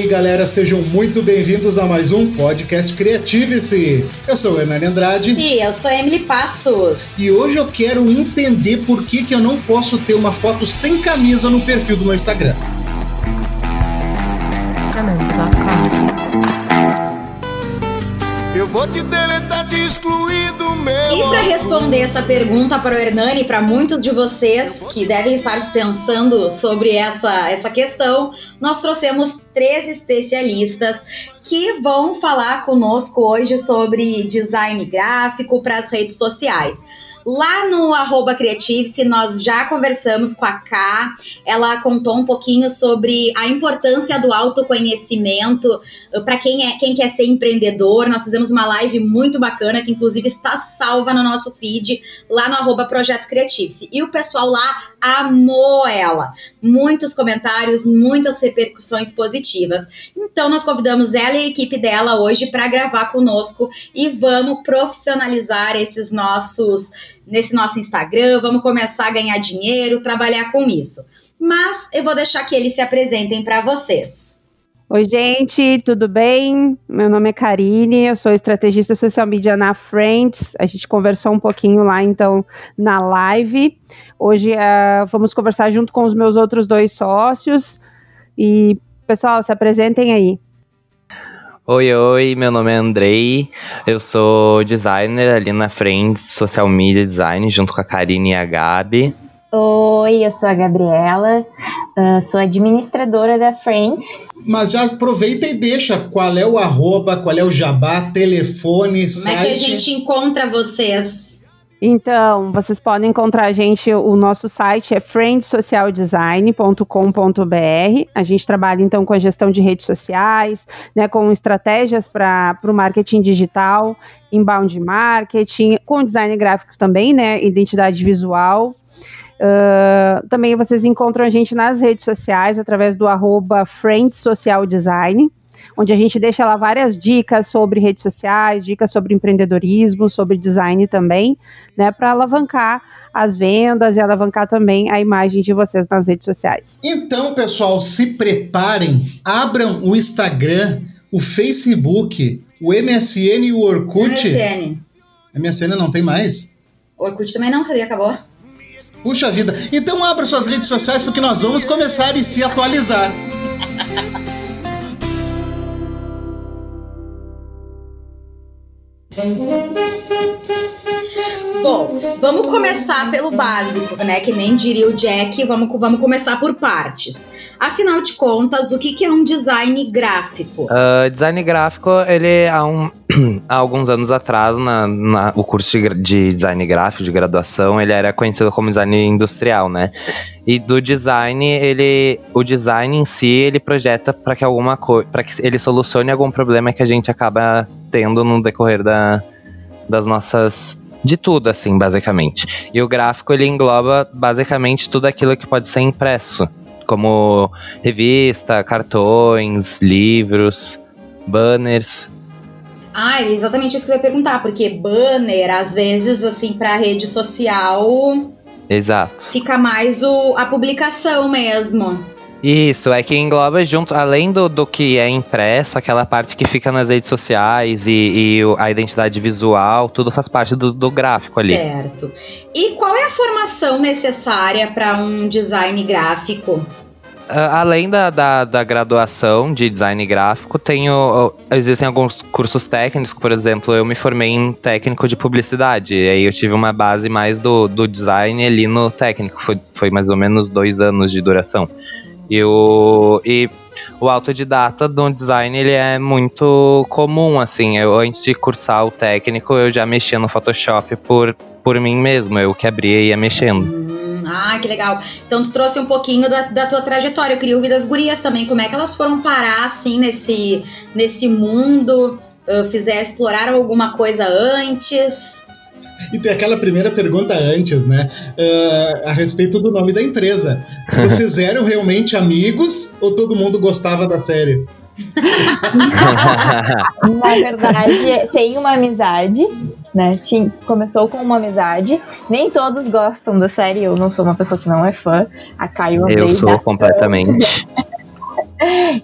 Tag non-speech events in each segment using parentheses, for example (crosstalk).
aí, galera, sejam muito bem-vindos a mais um podcast Creative-se. Eu sou o Hernani Andrade. E eu sou Emily Passos. E hoje eu quero entender por que, que eu não posso ter uma foto sem camisa no perfil do meu Instagram. Te deletar, te excluir do meu. E para responder essa pergunta para o Hernani, para muitos de vocês que devem estar pensando sobre essa, essa questão, nós trouxemos três especialistas que vão falar conosco hoje sobre design gráfico para as redes sociais. Lá no arroba Creative, nós já conversamos com a Ká, ela contou um pouquinho sobre a importância do autoconhecimento uh, para quem, é, quem quer ser empreendedor. Nós fizemos uma live muito bacana, que inclusive está salva no nosso feed, lá no arroba Projeto Creative. E o pessoal lá amou ela. Muitos comentários, muitas repercussões positivas. Então, nós convidamos ela e a equipe dela hoje para gravar conosco e vamos profissionalizar esses nossos nesse nosso Instagram, vamos começar a ganhar dinheiro, trabalhar com isso. Mas eu vou deixar que eles se apresentem para vocês. Oi, gente, tudo bem? Meu nome é Karine, eu sou estrategista social media na Friends. A gente conversou um pouquinho lá, então, na live. Hoje uh, vamos conversar junto com os meus outros dois sócios. E, pessoal, se apresentem aí. Oi, oi, meu nome é Andrei, eu sou designer ali na frente, social media design, junto com a Karine e a Gabi. Oi, eu sou a Gabriela, uh, sou administradora da Friends. Mas já aproveita e deixa qual é o arroba, qual é o jabá, telefone, Como site. Como é que a gente encontra vocês? Então, vocês podem encontrar a gente, o nosso site é friendsocialdesign.com.br. A gente trabalha então com a gestão de redes sociais, né, com estratégias para o marketing digital, inbound marketing, com design gráfico também, né, identidade visual. Uh, também vocês encontram a gente nas redes sociais através do arroba Friends onde a gente deixa lá várias dicas sobre redes sociais, dicas sobre empreendedorismo, sobre design também, né, para alavancar as vendas e alavancar também a imagem de vocês nas redes sociais. Então, pessoal, se preparem, abram o Instagram, o Facebook, o MSN e o Orkut. MSN. MSN não tem mais? O Orkut também não, sabia? Acabou? Puxa vida. Então abra suas redes sociais porque nós vamos começar e se atualizar. (laughs) Bom, vamos começar pelo básico, né? Que nem diria o Jack, vamos, vamos começar por partes. Afinal de contas, o que, que é um design gráfico? Uh, design gráfico, ele há, um, (clears throat) há alguns anos atrás, na, na, o curso de, de, design gráfico de graduação, ele era conhecido como design industrial, né? E do design, ele, o design em si, ele projeta para que alguma coisa, para que ele solucione algum problema que a gente acaba tendo no decorrer da, das nossas de tudo, assim, basicamente. E o gráfico ele engloba basicamente tudo aquilo que pode ser impresso, como revista, cartões, livros, banners. Ah, é exatamente isso que eu ia perguntar, porque banner, às vezes, assim, para rede social. Exato. Fica mais o, a publicação mesmo. Isso, é que engloba junto, além do, do que é impresso, aquela parte que fica nas redes sociais e, e a identidade visual, tudo faz parte do, do gráfico ali. Certo. E qual é a formação necessária para um design gráfico? Uh, além da, da, da, graduação de design gráfico, tenho, existem alguns cursos técnicos, por exemplo, eu me formei em técnico de publicidade, e aí eu tive uma base mais do, do design ali no técnico, foi, foi mais ou menos dois anos de duração. E o, e o autodidata do design ele é muito comum, assim. Eu, antes de cursar o técnico, eu já mexia no Photoshop por, por mim mesmo. Eu que abria e ia mexendo. Hum, ah, que legal. Então tu trouxe um pouquinho da, da tua trajetória. Eu queria ouvir das gurias também. Como é que elas foram parar, assim, nesse, nesse mundo? Uh, fizer, exploraram alguma coisa antes? E tem aquela primeira pergunta antes, né? Uh, a respeito do nome da empresa. Vocês (laughs) eram realmente amigos ou todo mundo gostava da série? (laughs) Na verdade, tem uma amizade, né? Tinha, começou com uma amizade. Nem todos gostam da série. Eu não sou uma pessoa que não é fã. A Caio Eu sou completamente. (laughs)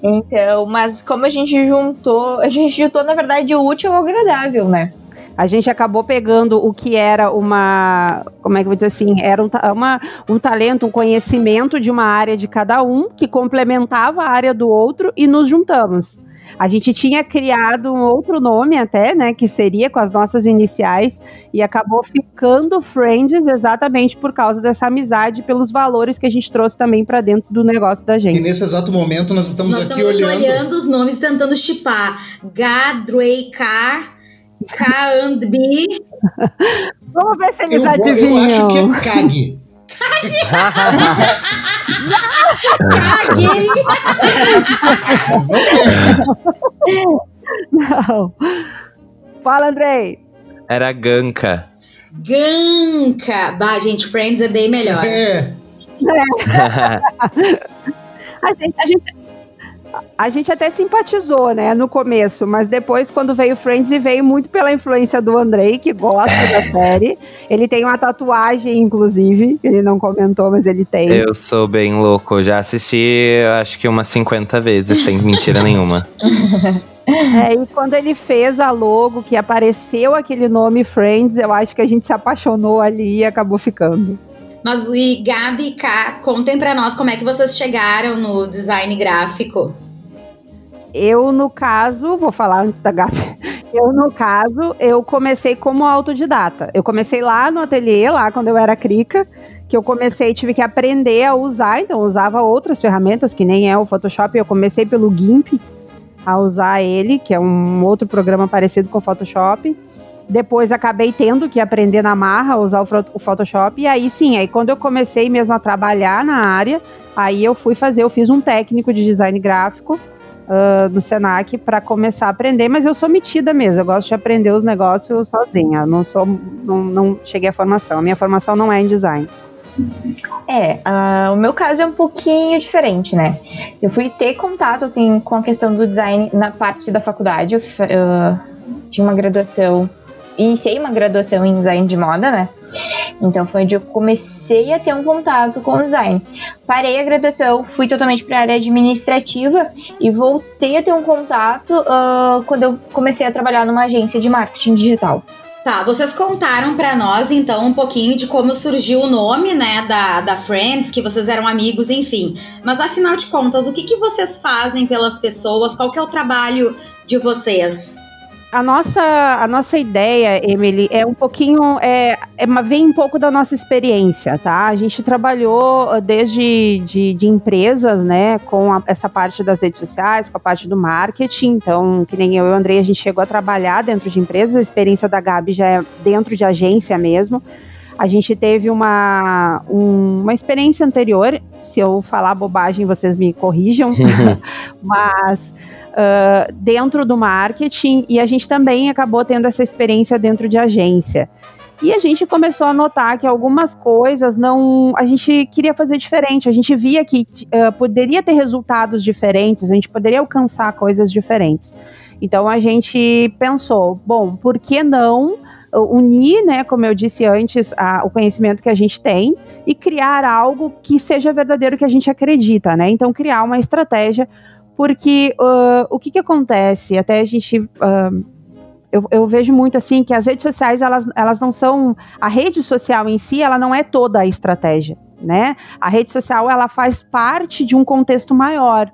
Então, mas como a gente juntou, a gente juntou, na verdade, o útil ao agradável, né? A gente acabou pegando o que era uma, como é que eu vou dizer assim, era um, uma, um talento, um conhecimento de uma área de cada um, que complementava a área do outro e nos juntamos. A gente tinha criado um outro nome até, né, que seria com as nossas iniciais, e acabou ficando Friends exatamente por causa dessa amizade, pelos valores que a gente trouxe também para dentro do negócio da gente. E nesse exato momento nós estamos Nós aqui estamos olhando. olhando os nomes tentando chipar. Gadrei-K, K&B. Vamos ver se eles Eu, eu adivinham. acho que é Kag. Caguei! Não. Fala, Andrei. Era Ganka. Ganka. Bah, gente, Friends é bem melhor. É, (laughs) A gente, a gente- a gente até simpatizou, né, no começo, mas depois, quando veio Friends, e veio muito pela influência do Andrei, que gosta da (laughs) série. Ele tem uma tatuagem, inclusive, que ele não comentou, mas ele tem. Eu sou bem louco. Já assisti, acho que umas 50 vezes, sem mentira nenhuma. (laughs) É, e quando ele fez a logo, que apareceu aquele nome Friends, eu acho que a gente se apaixonou ali e acabou ficando. Mas e Gabi e K, contem pra nós como é que vocês chegaram no design gráfico. Eu, no caso, vou falar antes da Gabi. (laughs) Eu, no caso, eu comecei como autodidata. Eu comecei lá no ateliê, lá quando eu era crica, que eu comecei, tive que aprender a usar, então usava outras ferramentas, que nem é o Photoshop, eu comecei pelo GIMP a usar ele, que é um outro programa parecido com o Photoshop. Depois acabei tendo que aprender na marra a usar o Photoshop, e aí sim, aí quando eu comecei mesmo a trabalhar na área, aí eu fui fazer, eu fiz um técnico de design gráfico, ah, no Senac para começar a aprender, mas eu sou metida mesmo, eu gosto de aprender os negócios sozinha, não sou, não, não cheguei à formação, a minha formação não é em design. É, ah, o meu caso é um pouquinho diferente, né? Eu fui ter contato, assim, com a questão do design na parte da faculdade. Eu ah, tinha uma graduação, iniciei uma graduação em design de moda, né? Então foi onde eu comecei a ter um contato com o design. Parei a graduação, fui totalmente para a área administrativa e voltei a ter um contato ah, quando eu comecei a trabalhar numa agência de marketing digital. Tá, vocês contaram pra nós então um pouquinho de como surgiu o nome, né, da, da Friends, que vocês eram amigos, enfim. Mas afinal de contas, o que, que vocês fazem pelas pessoas? Qual que é o trabalho de vocês? A nossa, a nossa ideia, Emily, é um pouquinho, é, é vem um pouco da nossa experiência, tá? A gente trabalhou ah, desde de, de empresas, né, com a- essa parte das redes sociais, com a parte do marketing, então, que nem eu e o Andrei, a gente chegou a trabalhar dentro de empresas, a experiência da Gabi já é dentro de agência mesmo. A gente teve uma, um- uma experiência anterior, se eu falar bobagem, vocês me corrijam, (laughs) mas ah, dentro do marketing e a gente também acabou tendo essa experiência dentro de agência. E a gente começou a notar que algumas coisas não. A gente queria fazer diferente, a gente via que ah, poderia ter resultados diferentes, a gente poderia alcançar coisas diferentes. Então a gente pensou, bom, por que não unir, né, como eu disse antes, a- o conhecimento que a gente tem e criar algo que seja verdadeiro que a gente acredita, né? Então criar uma estratégia porque ah, o que, que acontece? Até a gente. ah, eu, eu vejo muito assim que as redes sociais elas, elas não são. A rede social em si, ela não é toda a estratégia, né? A rede social ela faz parte de um contexto maior.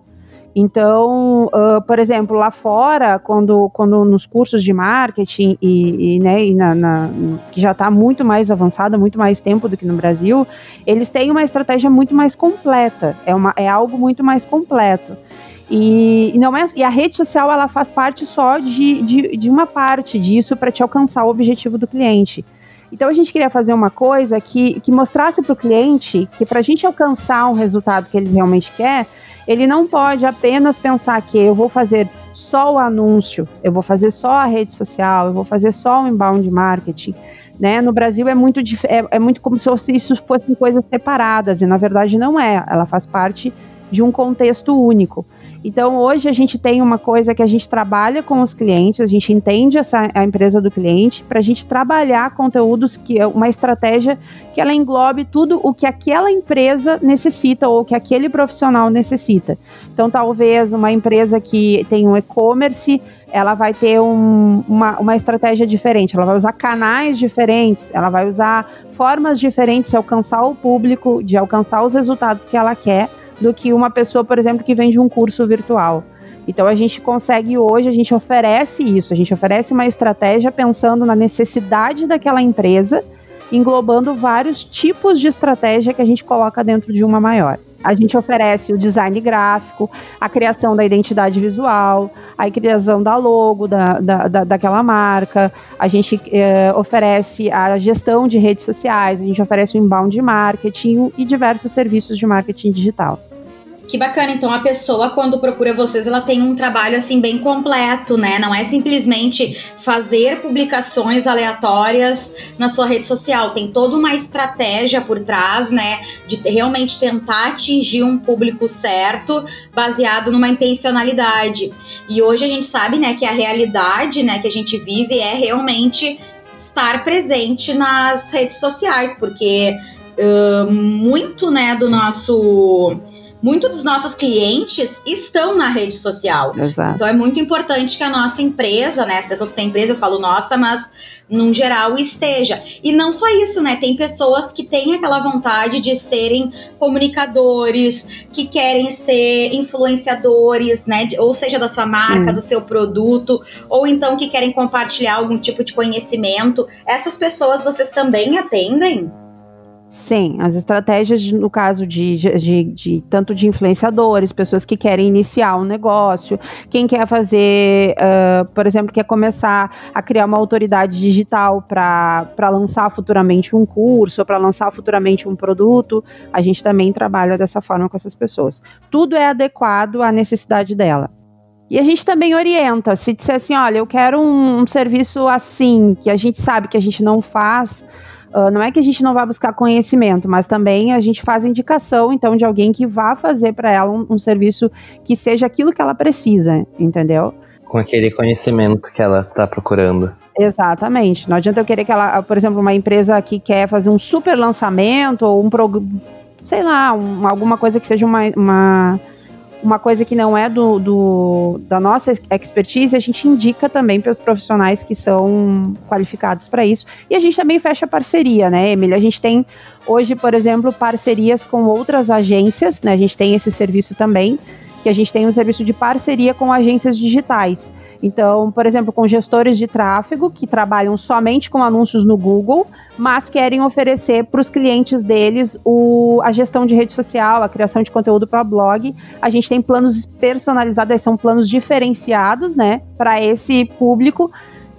Então, ah, por exemplo, lá fora, quando, quando nos cursos de marketing e, e, né, e na, na- que já está muito mais avançada, muito mais tempo do que no Brasil, eles têm uma estratégia muito mais completa. É, uma, é algo muito mais completo. E, e não é, e a rede social ela faz parte só de, de, de uma parte disso para te alcançar o objetivo do cliente. Então a gente queria fazer uma coisa que, que mostrasse para o cliente que para a gente alcançar um resultado que ele realmente quer, ele não pode apenas pensar que eu vou fazer só o anúncio, eu vou fazer só a rede social, eu vou fazer só o inbound marketing. Né? No Brasil é muito, é, é muito como se isso fossem coisas separadas, e na verdade não é. Ela faz parte de um contexto único. Então, hoje a gente tem uma coisa que a gente trabalha com os clientes, a gente entende essa, a empresa do cliente, para a gente trabalhar conteúdos que é uma estratégia que ela englobe tudo o que aquela empresa necessita ou que aquele profissional necessita. Então, talvez uma empresa que tem um e-commerce, ela vai ter um, uma, uma estratégia diferente, ela vai usar canais diferentes, ela vai usar formas diferentes de alcançar o público, de alcançar os resultados que ela quer, do que uma pessoa, por exemplo, que vende um curso virtual. Então a gente consegue hoje, a gente oferece isso, a gente oferece uma estratégia pensando na necessidade daquela empresa, englobando vários tipos de estratégia que a gente coloca dentro de uma maior. A gente oferece o design gráfico, a criação da identidade visual, a criação da logo da, da, da daquela marca, a gente eh, oferece a gestão de redes sociais, a gente oferece o inbound marketing e diversos serviços de marketing digital. Que bacana, então a pessoa quando procura vocês, ela tem um trabalho assim bem completo, né? Não é simplesmente fazer publicações aleatórias na sua rede social, tem toda uma estratégia por trás, né, de realmente tentar atingir um público certo, baseado numa intencionalidade. E hoje a gente sabe, né, que a realidade, né, que a gente vive é realmente estar presente nas redes sociais, porque uh, muito, né, do nosso muitos dos nossos clientes estão na rede social. Exato. Então é muito importante que a nossa empresa, né? As pessoas que têm empresa, eu falo nossa, mas num geral esteja. E não só isso, né? Tem pessoas que têm aquela vontade de serem comunicadores, que querem ser influenciadores, né? Ou seja, da sua marca, Sim. do seu produto, ou então que querem compartilhar algum tipo de conhecimento. Essas pessoas vocês também atendem? Sim, as estratégias, no caso de, de, de, tanto de influenciadores, pessoas que querem iniciar um negócio, quem quer fazer, uh, por exemplo, quer começar a criar uma autoridade digital para lançar futuramente um curso, para lançar futuramente um produto, a gente também trabalha dessa forma com essas pessoas. Tudo é adequado à necessidade dela. E a gente também orienta, se disser assim, olha, eu quero um, um serviço assim, que a gente sabe que a gente não faz Uh, não é que a gente não vá buscar conhecimento, mas também a gente faz indicação, então, de alguém que vá fazer para ela um, um, serviço que seja aquilo que ela precisa, entendeu? Com aquele conhecimento que ela está procurando. Exatamente. Não adianta eu querer que ela, por exemplo, uma empresa que quer fazer um super lançamento ou um sei lá, um, alguma coisa que seja uma, uma uma coisa que não é do, do, da nossa expertise, a gente indica também para os profissionais que são qualificados para isso. E a gente também fecha parceria, né, Emília? A gente tem hoje, por exemplo, parcerias com outras agências, né? A gente tem esse serviço também, que a gente tem um serviço de parceria com agências digitais. Então, por exemplo, com gestores de tráfego que trabalham somente com anúncios no Google, mas querem oferecer para os clientes deles o, a gestão de rede social, a criação de conteúdo para blog. A gente tem planos personalizados, são planos diferenciados, né, para esse público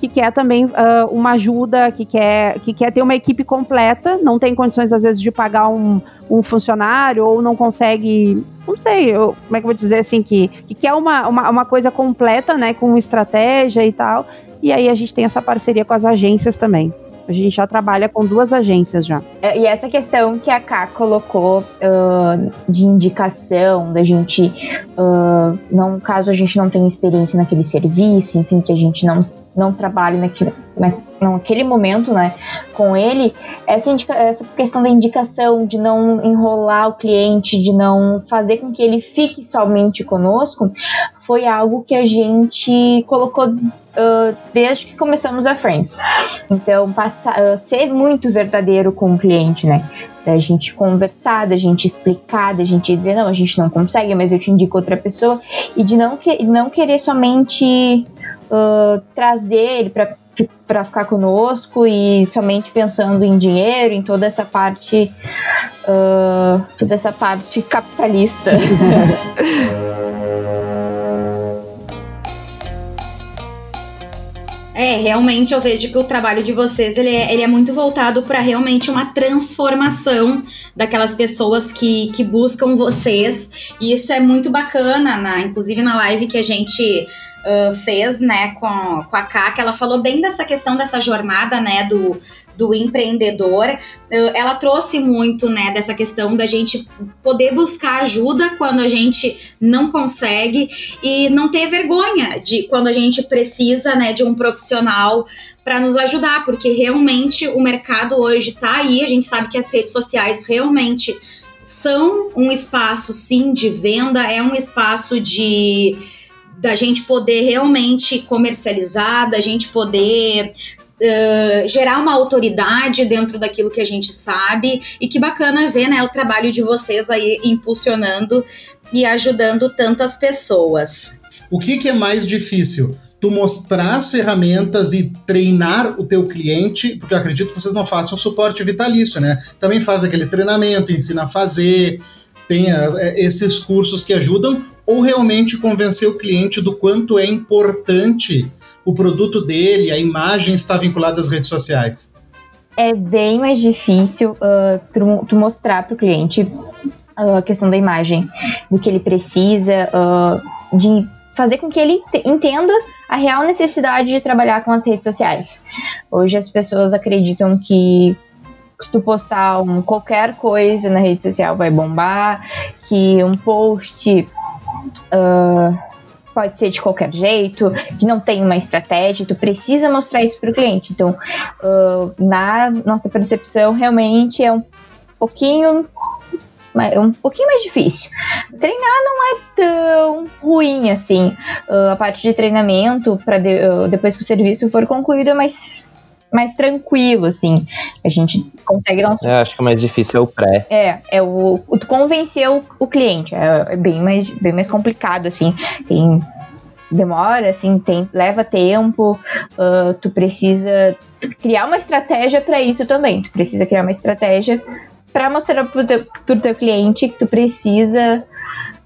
que quer também uh, uma ajuda, que quer, que quer ter uma equipe completa, não tem condições às vezes de pagar um, um funcionário ou não consegue, não sei, eu, como é que eu vou dizer assim, que, que quer uma, uma, uma coisa completa, né, com estratégia e tal. E aí a gente tem essa parceria com as agências também. A gente já trabalha com duas agências já. É, e essa questão que a Ká colocou uh, de indicação, da gente, uh, não, caso a gente não tenha experiência naquele serviço, enfim, que a gente não, não trabalhe naquilo, na, naquele momento, né, com ele, essa, indica, essa questão da indicação, de não enrolar o cliente, de não fazer com que ele fique somente conosco, foi algo que a gente colocou uh, desde que começamos a Friends. Então, uh, ser muito verdadeiro com o cliente, né? Da gente conversar, da gente explicar, da gente dizer, não, a gente não consegue, mas eu te indico outra pessoa. E de não, que, não querer somente uh, trazer ele para ficar conosco e somente pensando em dinheiro, em toda essa parte, uh, toda essa parte capitalista. (laughs) É, realmente eu vejo que o trabalho de vocês ele é, ele é muito voltado para realmente uma transformação daquelas pessoas que, que buscam vocês. E isso é muito bacana, na, inclusive na live que a gente uh, fez, né, com, com a que ela falou bem dessa questão dessa jornada, né, do, do empreendedor. Ela trouxe muito, né, dessa questão da gente poder buscar ajuda quando a gente não consegue e não ter vergonha de quando a gente precisa, né, de um profissional para nos ajudar, porque realmente o mercado hoje está aí, a gente sabe que as redes sociais realmente são um espaço sim de venda, é um espaço de da gente poder realmente comercializar, da gente poder Uh, gerar uma autoridade dentro daquilo que a gente sabe e que bacana ver né, o trabalho de vocês aí impulsionando e ajudando tantas pessoas. O que, que é mais difícil? Tu mostrar as ferramentas e treinar o teu cliente, porque eu acredito que vocês não façam suporte vitalício, né? Também faz aquele treinamento, ensina a fazer, tem a, esses cursos que ajudam, ou realmente convencer o cliente do quanto é importante o produto dele, a imagem está vinculada às redes sociais? É bem mais difícil uh, tu, tu mostrar para o cliente uh, a questão da imagem, do que ele precisa, uh, de fazer com que ele entenda a real necessidade de trabalhar com as redes sociais. Hoje as pessoas acreditam que se tu postar um, qualquer coisa na rede social vai bombar, que um post uh, pode ser de qualquer jeito, que não tem uma estratégia, tu precisa mostrar isso para o cliente. Então, uh, na nossa percepção, realmente é um pouquinho é um pouquinho mais difícil. Treinar não é tão ruim assim. Uh, a parte de treinamento, para de, uh, depois que o serviço for concluído, é mais mais tranquilo, assim. A gente Eu acho que o mais difícil é o pré. É, é o, o convencer o, o cliente. É, é, bem, mais, bem mais complicado, assim. Tem demora, assim, tem, leva tempo, uh, tu precisa criar uma estratégia para isso também. Tu precisa criar uma estratégia para mostrar pro teu, pro teu cliente que tu precisa,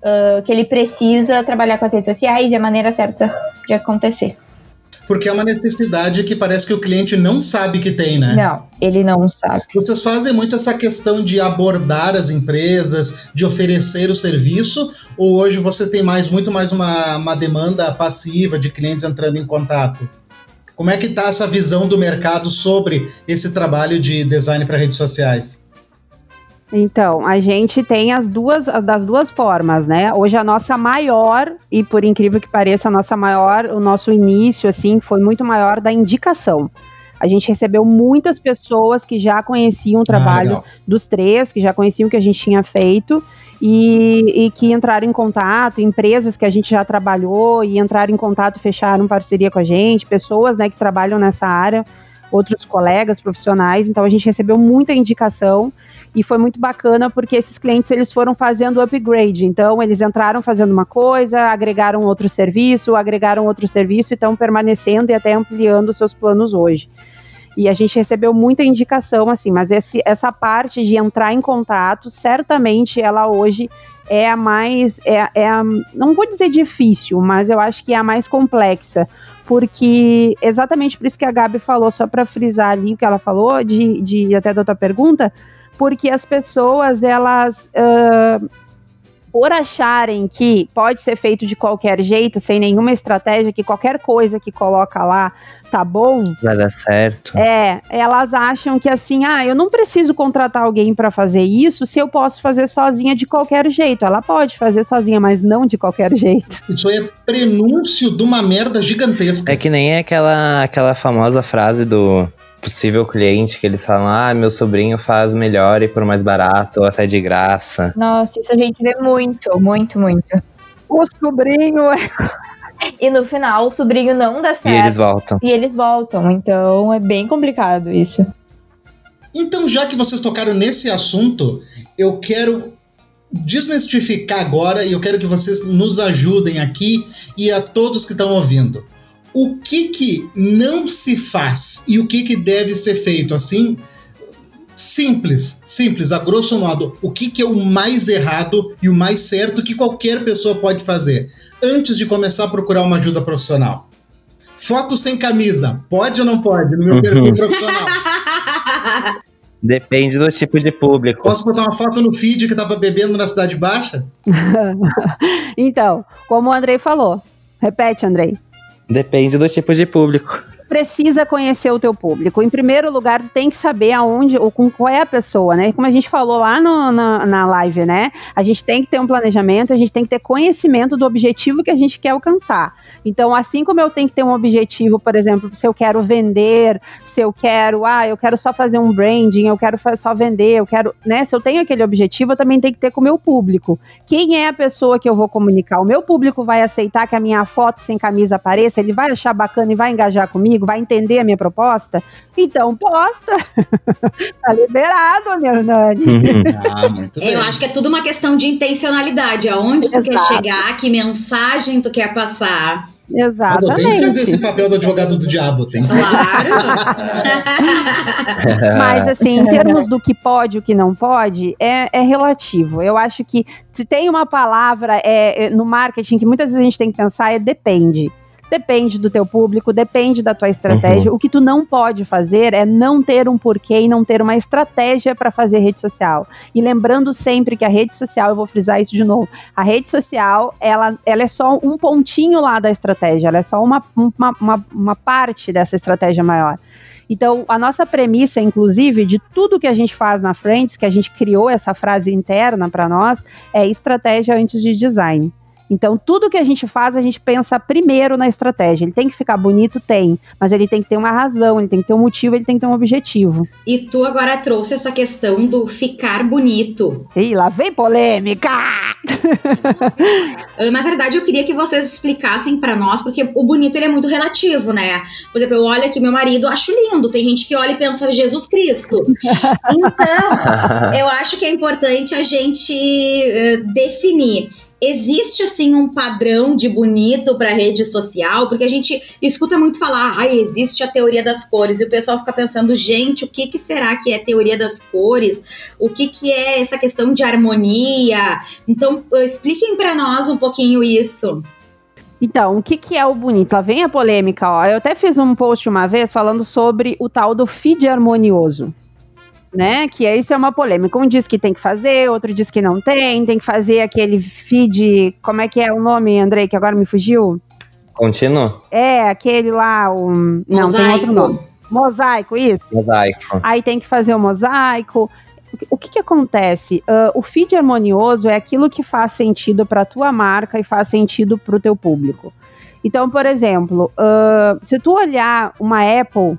uh, que ele precisa trabalhar com as redes sociais e a maneira certa de acontecer porque é uma necessidade que parece que o cliente não sabe que tem, né? Não, ele não sabe. Vocês fazem muito essa questão de abordar as empresas, de oferecer o serviço, ou hoje vocês têm mais muito mais uma, uma demanda passiva de clientes entrando em contato? Como é que está essa visão do mercado sobre esse trabalho de design para redes sociais? Então, a gente tem as duas, das duas formas, né? Hoje a nossa maior, e por incrível que pareça, a nossa maior, o nosso início, assim, foi muito maior da indicação. A gente recebeu muitas pessoas que já conheciam o ah, trabalho ah, dos três, que já conheciam o que a gente tinha feito e, e, que entraram em contato, empresas que a gente já trabalhou e entraram em contato, fecharam parceria com a gente, pessoas né, que trabalham nessa área, outros colegas profissionais. Então a gente recebeu muita indicação e foi muito bacana porque esses clientes eles foram fazendo upgrade. Então eles entraram fazendo uma coisa, agregaram outro serviço, agregaram outro serviço e estão permanecendo e até ampliando seus planos hoje. E a gente recebeu muita indicação assim, mas esse, essa parte de entrar em contato, certamente ela hoje é a mais, é, é a, não vou dizer difícil, mas eu acho que é a mais complexa, porque exatamente por isso que a Gabi falou, só para frisar ali o que ela falou, de, de até da tua pergunta, porque as pessoas, elas. Uh, por acharem que pode ser feito de qualquer jeito, sem nenhuma estratégia, que qualquer coisa que coloca lá tá bom. Vai dar certo. É, elas acham que assim, ah, eu não preciso contratar alguém para fazer isso se eu posso fazer sozinha de qualquer jeito. Ela pode fazer sozinha, mas não de qualquer jeito. Isso aí é prenúncio de uma merda gigantesca. É que nem aquela, aquela famosa frase do possível cliente que eles falam: ah, meu sobrinho faz melhor e por mais barato, ou sai de graça. Nossa, isso a gente vê muito, muito, muito. O sobrinho é. (laughs) E no final o sobrinho não dá certo. E eles voltam. E eles voltam. Então é bem complicado isso. Então, já que vocês tocaram nesse assunto, eu quero desmistificar agora e eu quero que vocês nos ajudem aqui e a todos que estão ouvindo o que que não se faz e o que que deve ser feito assim simples, simples, a grosso modo, o que que é o mais errado e o mais certo que qualquer pessoa pode fazer antes de começar a procurar uma ajuda profissional. Foto sem camisa, pode ou não pode no meu (laughs) perfil profissional? Depende do tipo de público. Posso botar uma foto no feed que tava bebendo na Cidade Baixa? (laughs) então, como o Andrei falou, repete, Andrei Depende do tipo de público precisa conhecer o teu público. Em primeiro lugar, tu tem que saber aonde ou com qual é a pessoa, né? Como a gente falou lá no, na, na live, né? A gente tem que ter um planejamento, a gente tem que ter conhecimento do objetivo que a gente quer alcançar. Então, assim como eu tenho que ter um objetivo, por exemplo, se eu quero vender, se eu quero, ah, eu quero só fazer um branding, eu quero só vender, eu quero, né? Se eu tenho aquele objetivo, eu também tenho que ter com o meu público. Quem é a pessoa que eu vou comunicar? O meu público vai aceitar que a minha foto sem camisa apareça? Ele vai achar bacana e vai engajar comigo? Vai entender a minha proposta? Então, posta. (laughs) tá liberado, meu Nani. Uhum. Ah, eu acho que é tudo uma questão de intencionalidade. Aonde tu Exato. quer chegar, que mensagem tu quer passar. Exatamente. Ah, tem que fazer esse papel do advogado do diabo, tem que. Claro. (laughs) Mas assim, em termos do que pode e o que não pode, é, é relativo. Eu acho que se tem uma palavra é, é, no marketing que muitas vezes a gente tem que pensar é depende. Depende do teu público, depende da tua estratégia. Uhum. O que tu não pode fazer é não ter um porquê e não ter uma estratégia para fazer rede social. E lembrando sempre que a rede social, eu vou frisar isso de novo, a rede social, ela, ela é só um pontinho lá da estratégia, ela é só uma, uma, uma, uma parte dessa estratégia maior. Então, a nossa premissa, inclusive, de tudo que a gente faz na Friends, que a gente criou essa frase interna para nós, é estratégia antes de design. Então, tudo que a gente faz, a gente pensa primeiro na estratégia. Ele tem que ficar bonito? Tem. Mas ele tem que ter uma razão, ele tem que ter um motivo, ele tem que ter um objetivo. E tu agora trouxe essa questão do ficar bonito. E lá vem polêmica! (laughs) na verdade, eu queria que vocês explicassem para nós, porque o bonito ele é muito relativo, né? Por exemplo, eu olho aqui meu marido, acho lindo. Tem gente que olha e pensa, Jesus Cristo. (laughs) Então, eu acho que é importante a gente uh, definir existe assim um padrão de bonito para rede social, porque a gente escuta muito falar, ah, existe a teoria das cores, e o pessoal fica pensando, gente, o que, que será que é teoria das cores? O que, que é essa questão de harmonia? Então, expliquem para nós um pouquinho isso. Então, o que, que é o bonito? Lá vem a polêmica, ó. Eu até fiz um post uma vez falando sobre o tal do feed harmonioso né? Que isso é uma polêmica. Um diz que tem que fazer, outro diz que não tem, tem que fazer aquele feed. Como é que é o nome, Andrei, que agora me fugiu? Contínuo? É, aquele lá, o. Não, mosaico. tem outro nome. Mosaico, isso? Mosaico. Aí tem que fazer o mosaico. O que, que acontece? Uh, o feed harmonioso é aquilo que faz sentido para a tua marca e faz sentido para o teu público. Então, por exemplo, uh, se tu olhar uma Apple,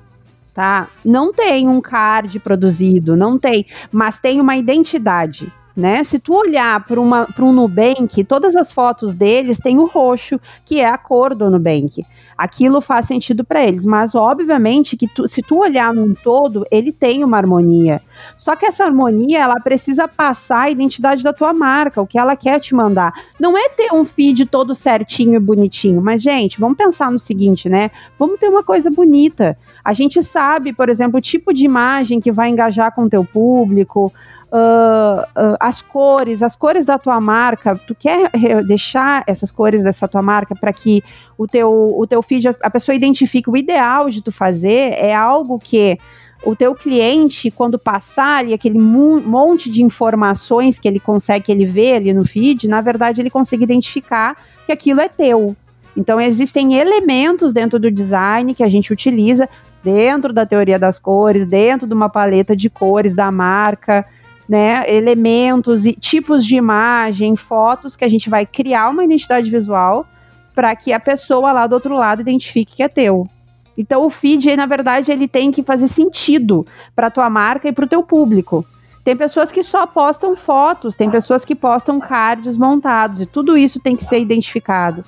tá? Não tem um card produzido, não tem, mas tem uma identidade. Né? Se tu olhar para um Nubank, todas as fotos deles têm o roxo, que é a cor do Nubank. Aquilo faz sentido para eles, mas obviamente que tu, se tu olhar num todo, ele tem uma harmonia. Só que essa harmonia, ela precisa passar a identidade da tua marca, o que ela quer te mandar. Não é ter um feed todo certinho e bonitinho, mas gente, vamos pensar no seguinte, né? Vamos ter uma coisa bonita. A gente sabe, por exemplo, o tipo de imagem que vai engajar com o teu público, Uh, uh, as cores, as cores da tua marca, tu quer deixar essas cores dessa tua marca para que o teu, o teu feed, a pessoa identifique o ideal de tu fazer, é algo que o teu cliente, quando passar ali aquele monte de informações que ele consegue, que ele vê ali no feed, na verdade ele consegue identificar que aquilo é teu. Então existem elementos dentro do design que a gente utiliza dentro da teoria das cores, dentro de uma paleta de cores da marca, né, elementos e tipos de imagem, fotos que a gente vai criar uma identidade visual para que a pessoa lá do outro lado identifique que é teu. Então o feed, na verdade, ele tem que fazer sentido para tua marca e para o teu público. Tem pessoas que só postam fotos, tem pessoas que postam cards montados e tudo isso tem que ser identificado.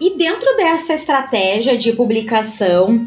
E dentro dessa estratégia de publicação,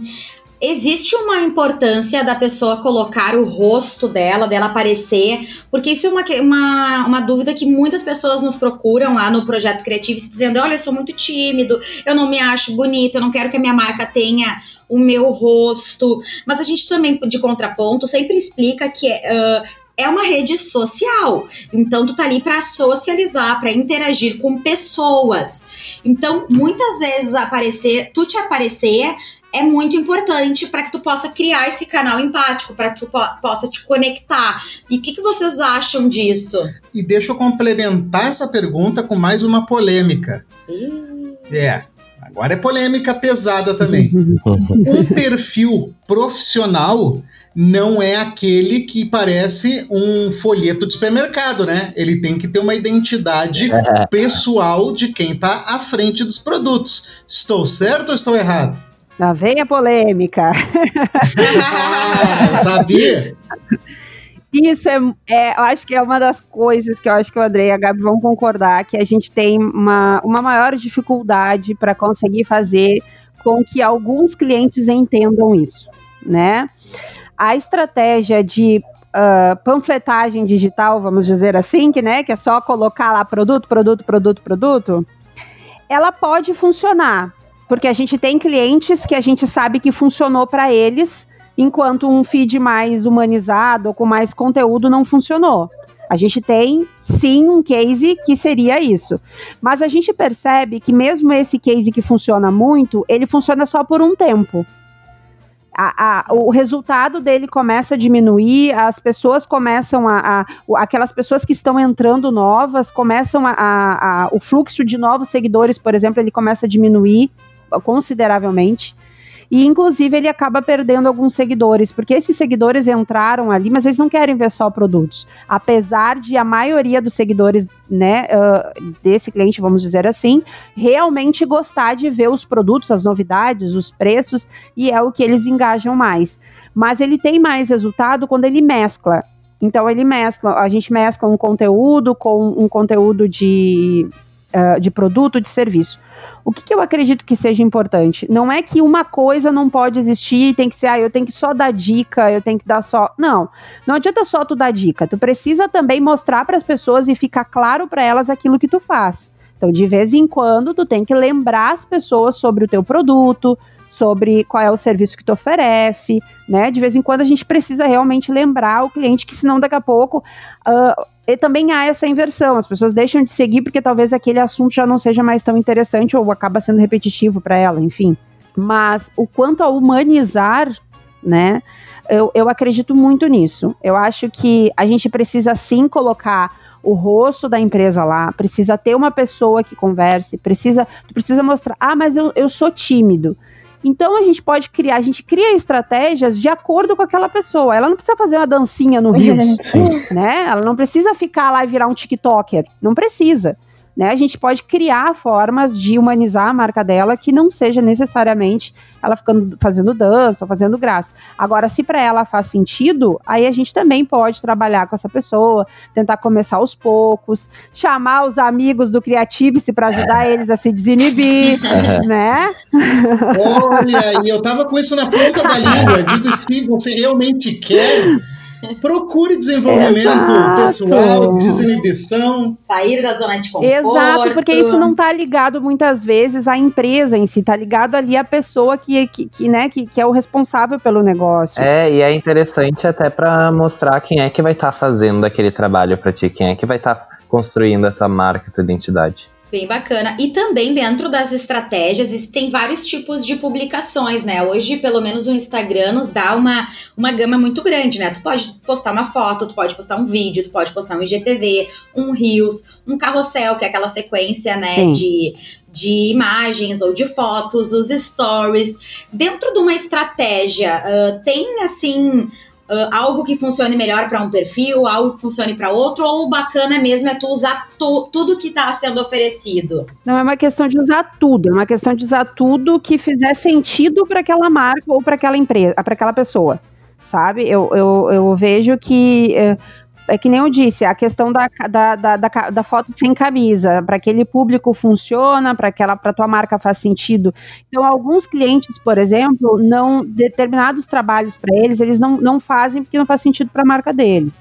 existe uma importância da pessoa colocar o rosto dela, dela aparecer, porque isso é uma, uma, uma dúvida que muitas pessoas nos procuram lá no projeto criativo, dizendo: olha, eu sou muito tímido, eu não me acho bonito, eu não quero que a minha marca tenha o meu rosto. Mas a gente também, de contraponto, sempre explica que uh, é uma rede social. Então tu tá ali para socializar, para interagir com pessoas. Então, muitas vezes aparecer, tu te aparecer é muito importante para que tu possa criar esse canal empático, para que tu po possa te conectar. E o que, que vocês acham disso? E deixa eu complementar essa pergunta com mais uma polêmica. É. agora é polêmica pesada também. (laughs) um perfil profissional não é aquele que parece um folheto de supermercado, né? Ele tem que ter uma identidade (laughs) pessoal de quem está à frente dos produtos. Estou certo ou estou errado? Lá vem a polêmica. ah, (laughs) sabia? Isso é, é, eu acho que é uma das coisas que eu acho que o André e a Gabi vão concordar, que a gente tem uma, uma maior dificuldade para conseguir fazer com que alguns clientes entendam isso, né? A estratégia de uh, panfletagem digital, vamos dizer assim, que, né, que é só colocar lá produto, produto, produto, produto, ela pode funcionar, porque a gente tem clientes que a gente sabe que funcionou para eles, enquanto um feed mais humanizado ou com mais conteúdo não funcionou. A gente tem sim um case que seria isso. Mas a gente percebe que mesmo esse case que funciona muito, ele funciona só por um tempo. A, a, o resultado dele começa a diminuir, as pessoas começam a, a aquelas pessoas que estão entrando novas começam a, a, o fluxo de novos seguidores, por exemplo, ele começa a diminuir consideravelmente. E, inclusive, ele acaba perdendo alguns seguidores, porque esses seguidores entraram ali, mas eles não querem ver só produtos. Apesar de a maioria dos seguidores, né, uh, desse cliente, vamos dizer assim, realmente gostar de ver os produtos, as novidades, os preços, e é o que eles engajam mais. Mas ele tem mais resultado quando ele mescla. Então, ele mescla, a gente mescla um conteúdo com um conteúdo de, uh, de produto, de serviço. O que, que, eu acredito que seja importante? Não é que uma coisa não pode existir, tem que ser, ah, eu tenho que só dar dica, eu tenho que dar só. Não. Não adianta só tu dar dica. Tu precisa também mostrar para as pessoas e ficar claro para elas aquilo que tu faz. Então, de vez em quando, tu tem que lembrar as pessoas sobre o teu produto, sobre qual é o serviço que tu oferece, né? De vez em quando a gente precisa realmente lembrar o cliente que senão daqui a pouco uh, e também há essa inversão, as pessoas deixam de seguir porque talvez aquele assunto já não seja mais tão interessante ou acaba sendo repetitivo para ela, enfim. Mas o quanto a humanizar, né? Eu, eu acredito muito nisso. Eu acho que a gente precisa sim colocar o rosto da empresa lá, precisa ter uma pessoa que converse, precisa, precisa mostrar, ah, mas eu, eu sou tímido. Então a gente pode criar, a gente cria estratégias de acordo com aquela pessoa. Ela não precisa fazer uma dancinha no Rio, né? Ela não precisa ficar lá e virar um TikToker. Não precisa. Né? A gente pode criar formas de humanizar a marca dela que não seja necessariamente ela ficando fazendo dança ou fazendo graça. Agora, se para ela faz sentido, aí a gente também pode trabalhar com essa pessoa, tentar começar aos poucos, chamar os amigos do Creative-se para ajudar eles a se desinibir, (laughs) né? Olha, e eu tava com isso na ponta da língua. Digo, se você realmente quer Procure desenvolvimento Exato. pessoal, desinibição. Sair da zona de conforto. Exato, porque isso não está ligado muitas vezes à empresa em si, está ligado ali à pessoa que, que, que, né, que, que é o responsável pelo negócio. É, e é interessante até para mostrar quem é que vai estar tá fazendo aquele trabalho para ti, quem é que vai estar tá construindo a tua marca, a tua identidade. Bem bacana. E também dentro das estratégias, tem vários tipos de publicações, né? Hoje, pelo menos o Instagram nos dá uma, uma gama muito grande, né? Tu pode postar uma foto, tu pode postar um vídeo, tu pode postar um IGTV, um Reels, um carrossel, que é aquela sequência, né, de, de imagens ou de fotos, os stories. Dentro de uma estratégia, uh, tem, assim, Uh, algo que funcione melhor para um perfil, algo que funcione para outro, ou o bacana mesmo é tu usar tu, tudo que está sendo oferecido? Não é uma questão de usar tudo, é uma questão de usar tudo que fizer sentido para aquela marca ou para aquela empresa, para aquela pessoa, sabe? Eu, eu, eu vejo que eh, é que nem eu disse, a questão da, da, da, da, da foto sem camisa, para aquele público funciona, para aquela para tua marca faz sentido. Então, alguns clientes, por exemplo, não determinados trabalhos para eles, eles não, não fazem porque não faz sentido para a marca deles.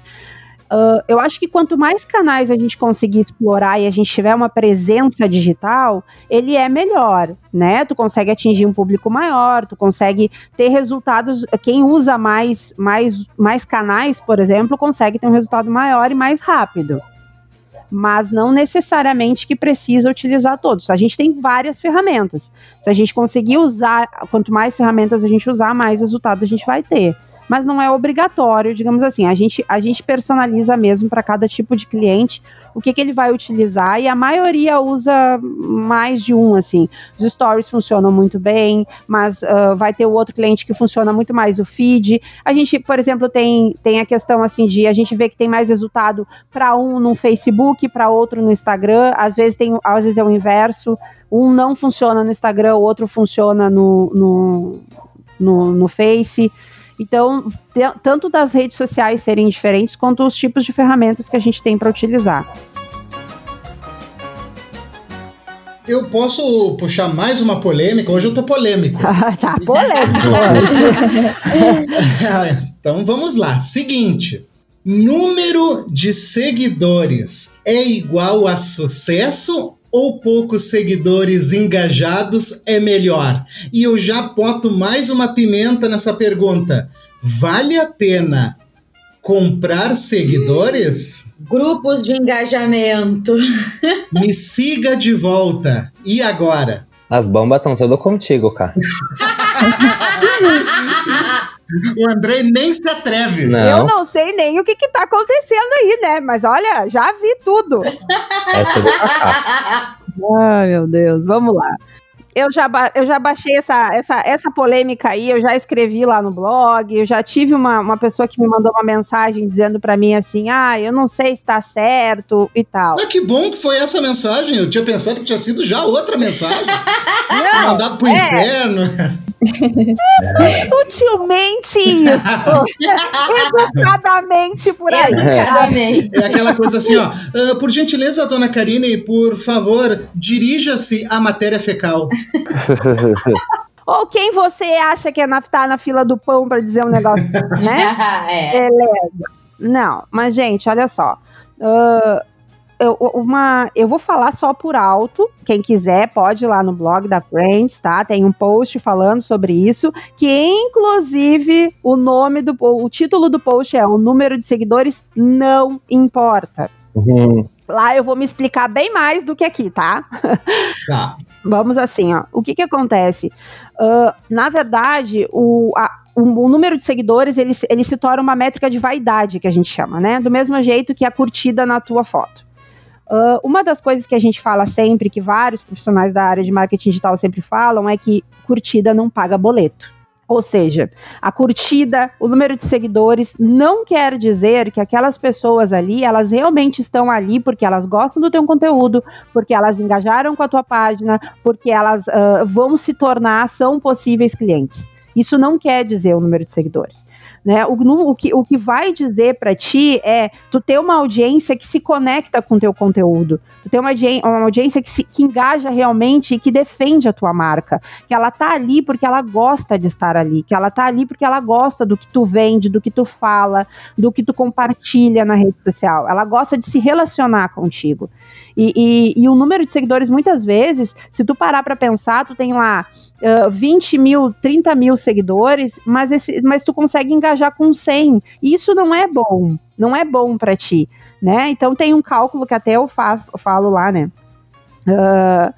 Uh, eu acho que quanto mais canais a gente conseguir explorar e a gente tiver uma presença digital, ele é melhor, né? Tu consegue atingir um público maior, tu consegue ter resultados. Quem usa mais, mais, mais canais, por exemplo, consegue ter um resultado maior e mais rápido. Mas não necessariamente que precisa utilizar todos. A gente tem várias ferramentas. Se a gente conseguir usar, quanto mais ferramentas a gente usar, mais resultado a gente vai ter mas não é obrigatório, digamos assim. A gente, a gente personaliza mesmo para cada tipo de cliente o que, que ele vai utilizar, e a maioria usa mais de um, assim. Os stories funcionam muito bem, mas uh, vai ter o outro cliente que funciona muito mais o feed. A gente, por exemplo, tem, tem a questão assim de a gente vê que tem mais resultado para um no Facebook, para outro no Instagram, às vezes tem, às vezes é o inverso. Um não funciona no Instagram, o outro funciona no, no, no, no Face. Então, tanto das redes sociais serem diferentes, quanto os tipos de ferramentas que a gente tem para utilizar. Eu posso puxar mais uma polêmica? Hoje eu tô polêmico. (laughs) tá (laughs) polêmico (laughs) então vamos lá. Seguinte. Número de seguidores é igual a sucesso ou poucos seguidores engajados é melhor? E eu já boto mais uma pimenta nessa pergunta. Vale a pena comprar seguidores? Grupos de engajamento. (laughs) Me siga de volta. E agora? As bombas estão todas contigo, cara. (laughs) o André nem se atreve. Não. Eu não sei nem o que, que tá acontecendo aí, né? Mas olha, já vi tudo. É tudo Ai, (laughs) meu Deus, vamos lá. Eu já, eu já baixei essa, essa, essa polêmica aí, eu já escrevi lá no blog, eu já tive uma, uma pessoa que me mandou uma mensagem dizendo para mim assim, ah, eu não sei se tá certo e tal. Ah, que bom que foi essa mensagem, eu tinha pensado que tinha sido já outra mensagem. (laughs) não, Mandado pro é. inferno. (laughs) Sutilmente isso. Educadamente por aí. Educadamente. É aquela coisa assim, ó. Uh, por gentileza, dona Karine, por favor, dirija-se à matéria fecal. (laughs) Ou quem você acha que é na, tá na fila do pão para dizer um negócio, né? (laughs) é. Beleza. Não, mas gente, olha só. Uh, eu, uma, eu vou falar só por alto. Quem quiser pode ir lá no blog da Friends, tá? Tem um post falando sobre isso, que inclusive o nome do o título do post é o número de seguidores não importa. Uhum. Lá eu vou me explicar bem mais do que aqui, tá? Tá. (laughs) Vamos assim, ó. O que que acontece? Uh, na verdade, o, a, o, o, número de seguidores ele, ele se torna uma métrica de vaidade que a gente chama, né? Do mesmo jeito que a curtida na tua foto. Uh, uma das coisas que a gente fala sempre, que vários profissionais da área de marketing digital sempre falam, é que curtida não paga boleto. Ou seja, a curtida, o número de seguidores não quer dizer que aquelas pessoas ali, elas realmente estão ali porque elas gostam do teu conteúdo, porque elas engajaram com a tua página, porque elas uh, vão se tornar, são possíveis clientes. Isso não quer dizer o número de seguidores. Né? O, o, que, o que vai dizer para ti é tu ter uma audiência que se conecta com o teu conteúdo, tu ter uma, uma audiência que, se, que engaja realmente e que defende a tua marca, que ela tá ali porque ela gosta de estar ali, que ela tá ali porque ela gosta do que tu vende, do que tu fala, do que tu compartilha na rede social, ela gosta de se relacionar contigo. E, e, e o número de seguidores, muitas vezes, se tu parar para pensar, tu tem lá uh, 20 mil, 30 mil seguidores, mas, esse, mas tu consegue engajar com 100. E isso não é bom, não é bom para ti, né? Então tem um cálculo que até eu faço, eu falo lá, né? Uh,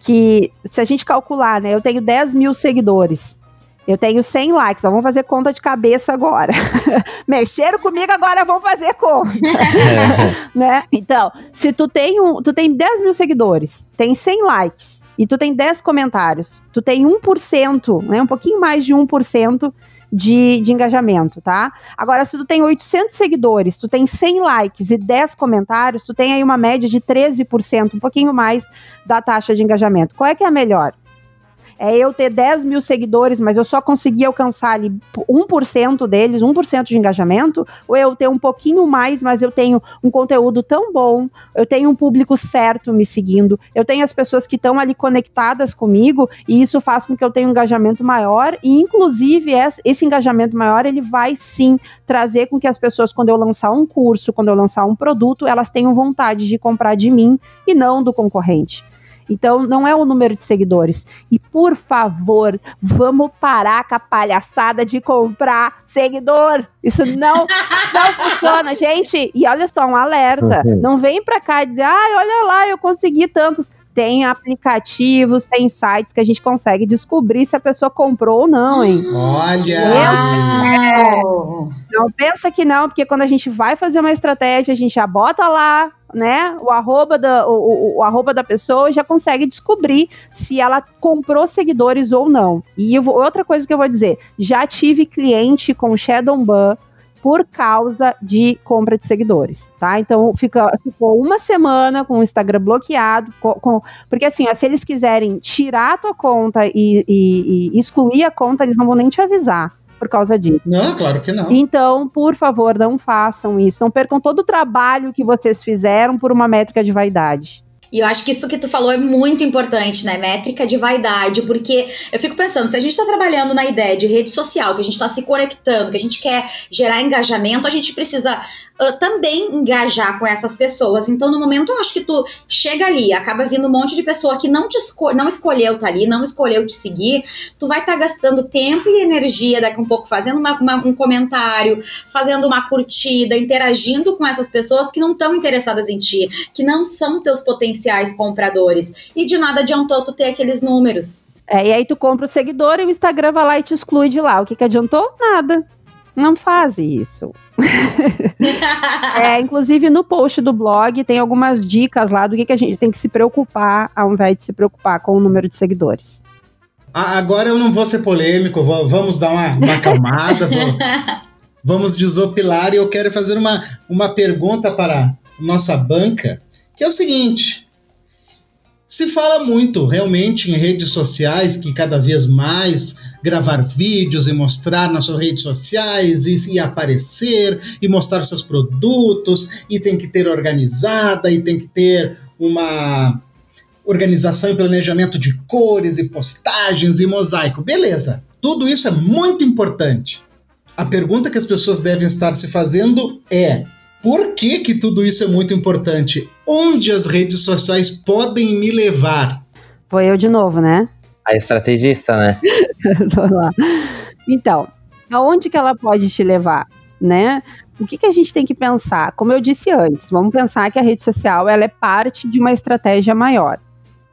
que se a gente calcular, né? Eu tenho 10 mil seguidores. Eu tenho 100 likes, vamos fazer conta de cabeça agora. (laughs) Mexeram comigo, agora vamos fazer conta. (laughs) né? Então, se tu tem, um, tu tem 10 mil seguidores, tem 100 likes e tu tem 10 comentários, tu tem 1%, né, um pouquinho mais de 1% de, de engajamento, tá? Agora, se tu tem 800 seguidores, tu tem 100 likes e 10 comentários, tu tem aí uma média de 13%, um pouquinho mais da taxa de engajamento. Qual é que é a melhor? É eu ter 10 mil seguidores, mas eu só consegui alcançar ali 1% deles, 1% de engajamento, ou eu ter um pouquinho mais, mas eu tenho um conteúdo tão bom, eu tenho um público certo me seguindo, eu tenho as pessoas que estão ali conectadas comigo, e isso faz com que eu tenha um engajamento maior, e inclusive esse engajamento maior, ele vai sim trazer com que as pessoas, quando eu lançar um curso, quando eu lançar um produto, elas tenham vontade de comprar de mim e não do concorrente. Então, não é o número de seguidores. E, por favor, vamos parar com a palhaçada de comprar seguidor. Isso não, não (laughs) funciona, gente. E olha só, um alerta. Uhum. Não vem pra cá e dizer, ah, olha lá, eu consegui tantos. Tem aplicativos, tem sites que a gente consegue descobrir se a pessoa comprou ou não, hein? Olha! É. Não pensa que não, porque quando a gente vai fazer uma estratégia, a gente já bota lá, né, o arroba da, o, o, o arroba da pessoa já consegue descobrir se ela comprou seguidores ou não. E eu vou, outra coisa que eu vou dizer, já tive cliente com Shadowban por causa de compra de seguidores, tá? Então fica, ficou uma semana com o Instagram bloqueado, com, com, porque assim, ó, se eles quiserem tirar a tua conta e, e, e excluir a conta, eles não vão nem te avisar por causa disso. Não, claro que não. Então, por favor, não façam isso. Não percam todo o trabalho que vocês fizeram por uma métrica de vaidade. E eu acho que isso que tu falou é muito importante, né? Métrica de vaidade, porque eu fico pensando, se a gente está trabalhando na ideia de rede social, que a gente está se conectando, que a gente quer gerar engajamento, a gente precisa uh, também engajar com essas pessoas. Então, no momento, eu acho que tu chega ali, acaba vindo um monte de pessoa que não te esco não escolheu estar tá ali, não escolheu te seguir, tu vai estar tá gastando tempo e energia daqui um pouco fazendo uma, uma, um comentário, fazendo uma curtida, interagindo com essas pessoas que não estão interessadas em ti, que não são teus potenciais compradores. E de nada adiantou tu ter aqueles números. É, e aí tu compra o seguidor e o Instagram vai lá e te exclui de lá. O que, que adiantou? Nada. Não faz isso. (laughs) é, inclusive no post do blog tem algumas dicas lá do que, que a gente tem que se preocupar ao invés de se preocupar com o número de seguidores. Agora eu não vou ser polêmico, vou, vamos dar uma, uma acalmada, vou, (laughs) vamos desopilar e eu quero fazer uma, uma pergunta para nossa banca, que é o seguinte: se fala muito realmente em redes sociais que cada vez mais gravar vídeos e mostrar nas suas redes sociais e, e, aparecer e mostrar seus produtos e tem que ter organizada e tem que ter uma organização e planejamento de cores e postagens e mosaico. Beleza, tudo isso é muito importante. A pergunta que as pessoas devem estar se fazendo é: por que, que tudo isso é muito importante? Onde as redes sociais podem me levar? Foi eu de novo, né? A estrategista, né? (laughs) Vamos lá. Então, aonde que ela pode te levar, né? O que, que a gente tem que pensar? Como eu disse antes, vamos pensar que a rede social ela é parte de uma estratégia maior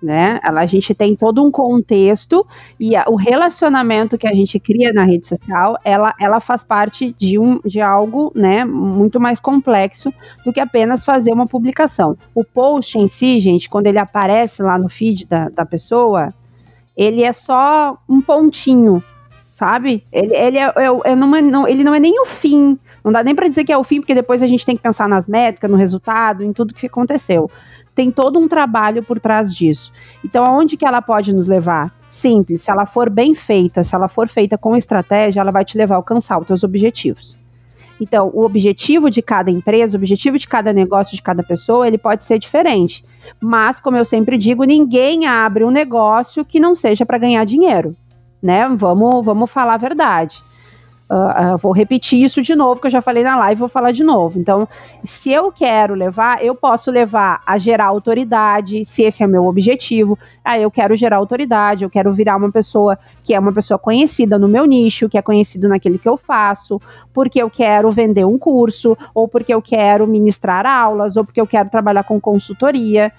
né? Ela, a gente tem todo um contexto e a, o relacionamento que a gente cria na rede social, ela, ela faz parte de, um, de algo, né, muito mais complexo do que apenas fazer uma publicação. O post em si, gente, quando ele aparece lá no feed da, da pessoa, ele é só um pontinho, sabe? Ele, ele, é, é, é numa, não, ele não é nem o fim. Não dá nem para dizer que é o fim, porque depois a gente tem que pensar nas métricas, no resultado, em tudo que aconteceu tem todo um trabalho por trás disso. Então, aonde que ela pode nos levar? Simples, se ela for bem feita, se ela for feita com estratégia, ela vai te levar a alcançar os teus objetivos. Então, o objetivo de cada empresa, o objetivo de cada negócio, de cada pessoa, ele pode ser diferente. Mas, como eu sempre digo, ninguém abre um negócio que não seja para ganhar dinheiro, né? Vamos, vamos falar a verdade. Uh, vou repetir isso de novo, que eu já falei na live, vou falar de novo. Então, se eu quero levar, eu posso levar a gerar autoridade, se esse é o meu objetivo. Ah, eu quero gerar autoridade, eu quero virar uma pessoa que é uma pessoa conhecida no meu nicho, que é conhecido naquele que eu faço, porque eu quero vender um curso, ou porque eu quero ministrar aulas, ou porque eu quero trabalhar com consultoria.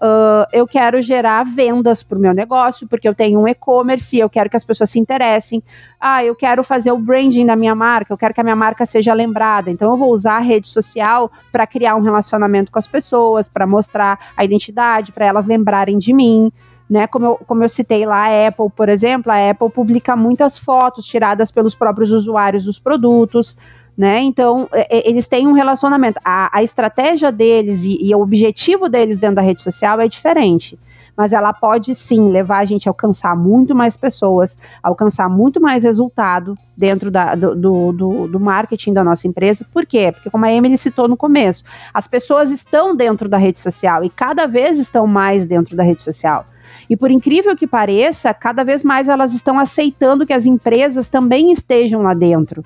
Uh, eu quero gerar vendas para o meu negócio, porque eu tenho um e-commerce, eu quero que as pessoas se interessem. Ah, eu quero fazer o branding da minha marca, eu quero que a minha marca seja lembrada. Então eu vou usar a rede social para criar um relacionamento com as pessoas, para mostrar a identidade, para elas lembrarem de mim. Né, como, eu, como eu citei lá, a Apple, por exemplo, a Apple publica muitas fotos tiradas pelos próprios usuários dos produtos, né? Então, é, é, eles têm um relacionamento. A, a estratégia deles e, e, o objetivo deles dentro da rede social é diferente. Mas ela pode sim levar a gente a alcançar muito mais pessoas, alcançar muito mais resultado dentro da, do, do, do, do marketing da nossa empresa. Por quê? Porque, como a Emily citou no começo, as pessoas estão dentro da rede social e cada vez estão mais dentro da rede social. E por incrível que pareça, cada vez mais elas estão aceitando que as empresas também estejam lá dentro.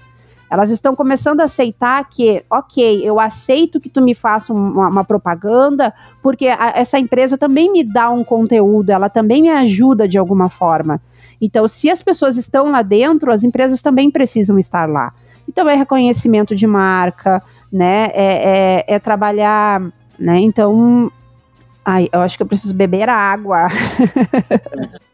Elas estão começando a aceitar que, ok, eu aceito que tu me faça uma, uma propaganda, porque a, essa empresa também me dá um conteúdo, ela também me ajuda de alguma forma. Então, se as pessoas estão lá dentro, as empresas também precisam estar lá. Então, é reconhecimento de marca, né? É, é, é trabalhar, né? Então, Ai, eu acho que eu preciso beber água. (laughs)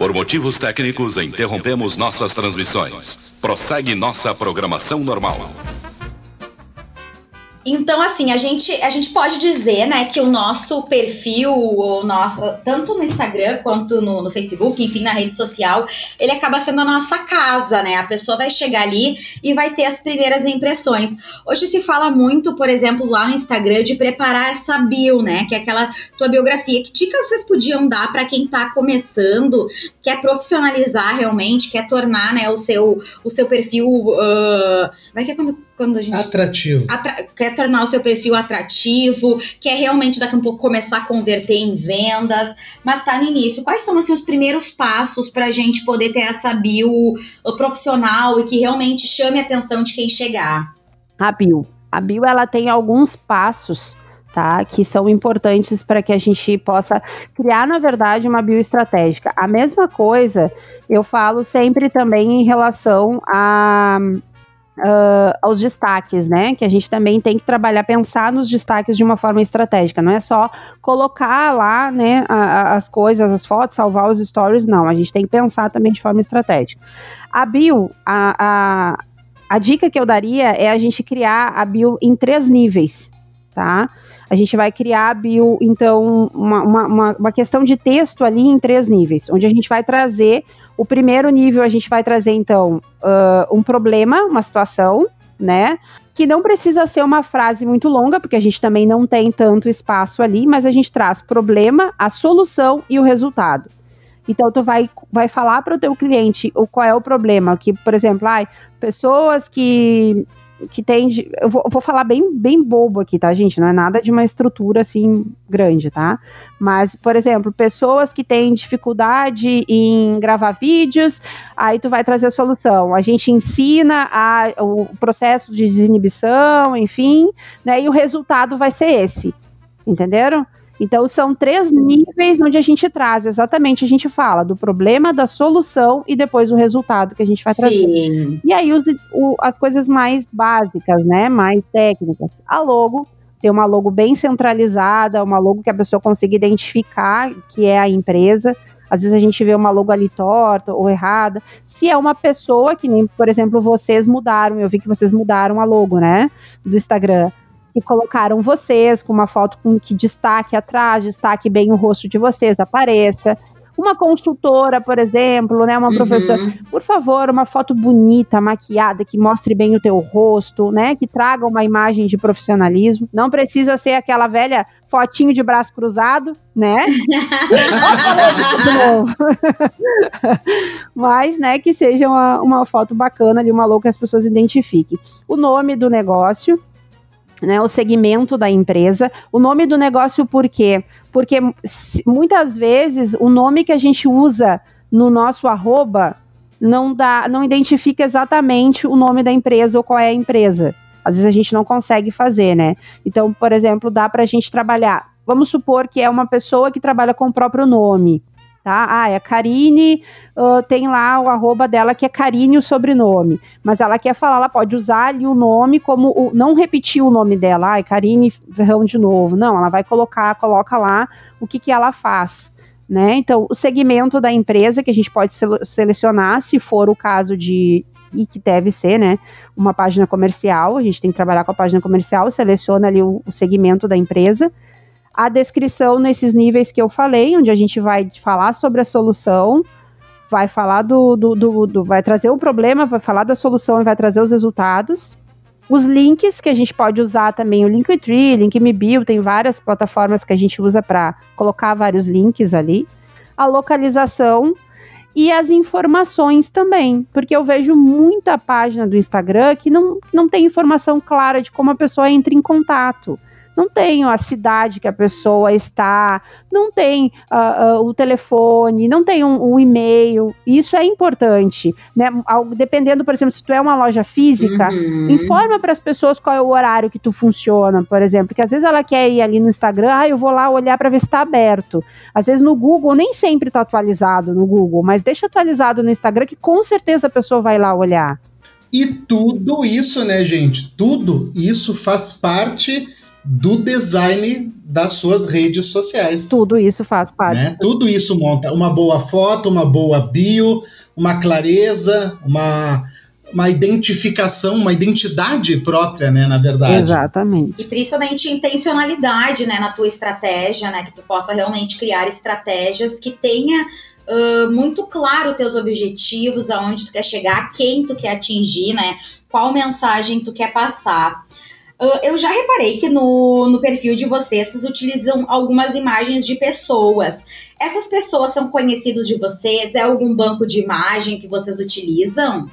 Por motivos técnicos, interrompemos nossas transmissões. Prossegue nossa programação normal. Então, assim, a gente, a gente pode dizer, né, que o nosso perfil, o nosso, tanto no Instagram quanto no, no, Facebook, enfim, na rede social, ele acaba sendo a nossa casa, né? A pessoa vai chegar ali e vai ter as primeiras impressões. Hoje se fala muito, por exemplo, lá no Instagram, de preparar essa bio, né? Que é aquela tua biografia. Que dicas vocês podiam dar para quem tá começando, quer profissionalizar realmente, quer tornar, né, o seu, o seu perfil. Uh, vai que é quando quando a gente. Atrativo. Atra quer tornar o seu perfil atrativo, quer realmente daqui a um pouco começar a converter em vendas, mas tá no início. Quais são assim, os primeiros passos para a gente poder ter essa bio uh, profissional e que realmente chame a atenção de quem chegar? A bio. A bio ela tem alguns passos tá? Que são importantes para que a gente possa criar, na verdade, uma bioestratégica. A mesma coisa eu falo sempre também em relação a uh, aos destaques, né? Que a gente também tem que trabalhar, pensar nos destaques de uma forma estratégica. Não é só colocar lá, né, a, a, as coisas, as fotos, salvar os stories, não. A gente tem que pensar também de forma estratégica. A bio, a, a, a dica que eu daria é a gente criar a bio em três níveis, tá? A gente vai criar a bio, então, uma, uma, uma questão de texto ali em três níveis, onde a gente vai trazer o primeiro nível a gente vai trazer, então, uh, um problema, uma situação, né? Que não precisa ser uma frase muito longa, porque a gente também não tem tanto espaço ali, mas a gente traz problema, a solução e o resultado. Então, tu vai, vai falar para o teu cliente o qual é o problema. Que, por exemplo, ai, pessoas que que tem. Eu vou, vou, falar bem, bem bobo aqui, tá, gente? Não é nada de uma estrutura assim grande, tá? Mas, por exemplo, pessoas que têm dificuldade em gravar vídeos, aí tu vai trazer a solução. A gente ensina a, o processo de desinibição, enfim, né? E o resultado vai ser esse. Entenderam? Então, são três níveis onde a gente traz, exatamente, a gente fala do problema, da solução e depois o resultado que a gente vai Sim. trazer. E aí, os, o, as coisas mais básicas, né, mais técnicas. A logo, tem uma logo bem centralizada, uma logo que a pessoa consiga identificar que é a empresa. Às vezes a gente vê uma logo ali torta ou errada. Se é uma pessoa que nem, por exemplo, vocês mudaram, eu vi que vocês mudaram a logo, né, do Instagram que colocaram vocês com uma foto com que destaque atrás, destaque bem o rosto de vocês, apareça. Uma consultora, por exemplo, né, uma uhum. professora, por favor, uma foto bonita, maquiada, que mostre bem o teu rosto, né, que traga uma imagem de profissionalismo. Não precisa ser aquela velha fotinho de braço cruzado, né? (laughs) (laughs) Mas, né, que seja uma, uma foto bacana de uma louca que as pessoas identifiquem. O nome do negócio, né, o segmento da empresa, o nome do negócio por quê? Porque muitas vezes o nome que a gente usa no nosso arroba não dá, não identifica exatamente o nome da empresa ou qual é a empresa. Às vezes a gente não consegue fazer, né? Então, por exemplo, dá para a gente trabalhar. Vamos supor que é uma pessoa que trabalha com o próprio nome tá? Ah, é Karine, uh, tem lá o arroba dela que é Karine o sobrenome, mas ela quer falar, ela pode usar ali o nome como, o, não repetir o nome dela, ah, Karine Ferrão de novo, não, ela vai colocar, coloca lá o que que ela faz, né? Então, o segmento da empresa que a gente pode selecionar, se for o caso de, e que deve ser, né, uma página comercial, a gente tem que trabalhar com a página comercial, seleciona ali o, o segmento da empresa, a descrição nesses níveis que eu falei, onde a gente vai falar sobre a solução, vai falar do, do, do, do, vai trazer o problema, vai falar da solução e vai trazer os resultados. Os links que a gente pode usar também, o Linktree, Linkmebio, tem várias plataformas que a gente usa para colocar vários links ali. A localização e as informações também, porque eu vejo muita página do Instagram que não, não tem informação clara de como a pessoa entra em contato não tem a cidade que a pessoa está, não tem uh, uh, o telefone, não tem um, um, e-mail. Isso é importante, né? Dependendo, por exemplo, se tu é uma loja física, uhum. informa para as pessoas qual é o horário que tu funciona, por exemplo, porque às vezes ela quer ir ali no Instagram, ah, eu vou lá olhar para ver se está aberto. Às vezes no Google nem sempre está atualizado no Google, mas deixa atualizado no Instagram que com certeza a pessoa vai lá olhar. E tudo isso, né, gente? Tudo isso faz parte do design das suas redes sociais. Tudo isso faz parte. Né? Tudo isso monta uma boa foto, uma boa bio, uma clareza, uma, uma identificação, uma identidade própria, né, na verdade. Exatamente. E principalmente intencionalidade, né, na tua estratégia, né, que tu possa realmente criar estratégias que tenha uh, muito claro teus objetivos, aonde tu quer chegar, quem tu quer atingir, né, qual mensagem tu quer passar. Uh, eu já reparei que no, no perfil de vocês, vocês utilizam algumas imagens de pessoas. Essas pessoas são conhecidos de vocês? É algum banco de imagem que vocês utilizam?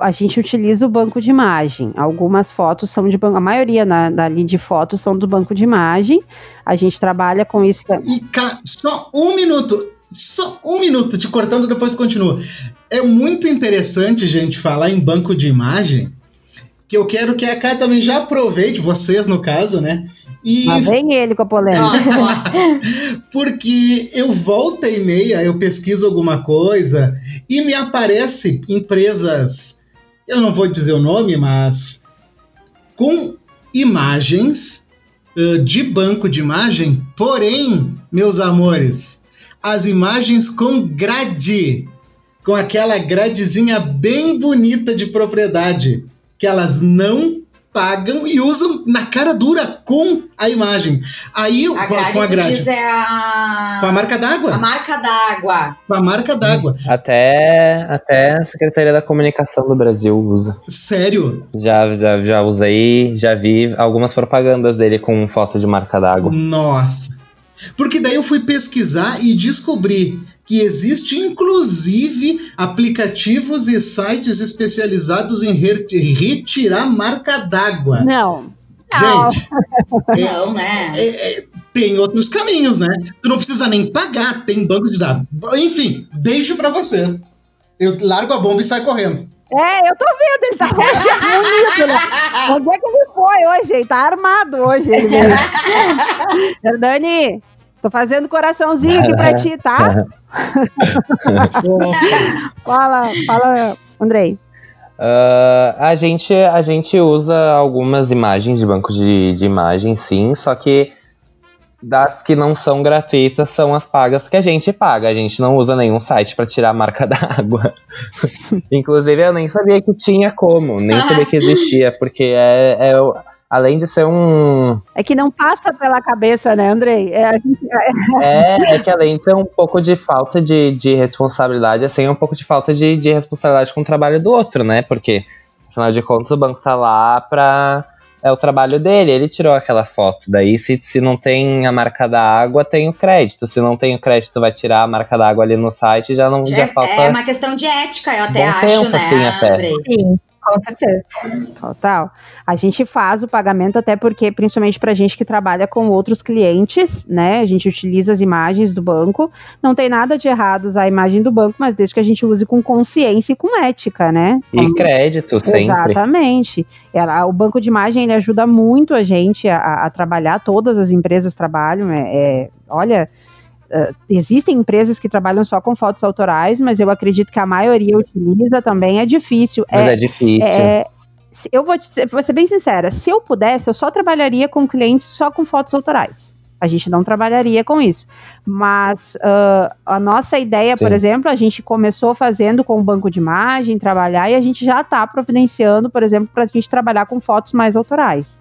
A gente utiliza o banco de imagem. Algumas fotos são de banco, a maioria na, dali de fotos são do banco de imagem. A gente trabalha com isso. E só um minuto, só um minuto, te cortando, depois continua. É muito interessante, gente, falar em banco de imagem, que eu quero que a Kai também já aproveite, vocês no caso, né? E... Mas vem ele com a polêmica. (laughs) Porque eu volta e meia, eu pesquiso alguma coisa e me aparece empresas, eu não vou dizer o nome, mas com imagens uh, de banco de imagem, porém, meus amores, as imagens com grade, com aquela gradezinha bem bonita de propriedade que elas não pagam e usam na cara dura com a imagem. Aí a com, com a grade. Diz é a... Com a marca d'água. A marca d'água. Com a marca d'água. Até, até a Secretaria da Comunicação do Brasil usa. Sério? Já, já, já usei, já vi algumas propagandas dele com foto de marca d'água. Nossa. Porque daí eu fui pesquisar e descobri que existe inclusive aplicativos e sites especializados em retirar marca d'água. Não. Gente, não, é, né? É, é, tem outros caminhos, né? Tu não precisa nem pagar, tem banco de dados. Enfim, deixo para vocês. Eu largo a bomba e saio correndo. É, eu tô vendo, ele tá (laughs) bonito, né? Onde é que ele foi hoje? Ele tá armado hoje, ele mesmo. (laughs) Hernani, tô fazendo coraçãozinho aqui pra ti, tá? (laughs) fala, fala, Andrei. Uh, a, gente, a gente usa algumas imagens de banco de, de imagem, sim, só que das que não são gratuitas são as pagas que a gente paga. A gente não usa nenhum site para tirar a marca (laughs) d'água. Inclusive, eu nem sabia que tinha como, nem sabia que existia, porque é, é além de ser um. É que não passa pela cabeça, né, Andrei? É, (laughs) é, é que além de ter um pouco de falta de, de responsabilidade, assim, é um pouco de falta de, de responsabilidade com o trabalho do outro, né? Porque, afinal de contas, o banco tá lá pra é o trabalho dele, ele tirou aquela foto. Daí, se, se não tem a marca da água, tem o crédito. Se não tem o crédito, vai tirar a marca da água ali no site, já não já é, falta. É uma questão de ética, eu até acho, senso, né, assim, até. Sim. Com certeza. Total. A gente faz o pagamento até porque, principalmente para gente que trabalha com outros clientes, né? A gente utiliza as imagens do banco. Não tem nada de errado usar a imagem do banco, mas desde que a gente use com consciência e com ética, né? E crédito, sempre. Exatamente. Ela, o banco de imagem ele ajuda muito a gente a, a trabalhar, todas as empresas trabalham. É, é olha. Uh, existem empresas que trabalham só com fotos autorais, mas eu acredito que a maioria utiliza também. É difícil. Mas é, é difícil. É, eu vou, te, vou ser bem sincera, se eu pudesse, eu só trabalharia com clientes só com fotos autorais. A gente não trabalharia com isso. Mas uh, a nossa ideia, Sim. por exemplo, a gente começou fazendo com o banco de imagem, trabalhar, e a gente já está providenciando, por exemplo, para a gente trabalhar com fotos mais autorais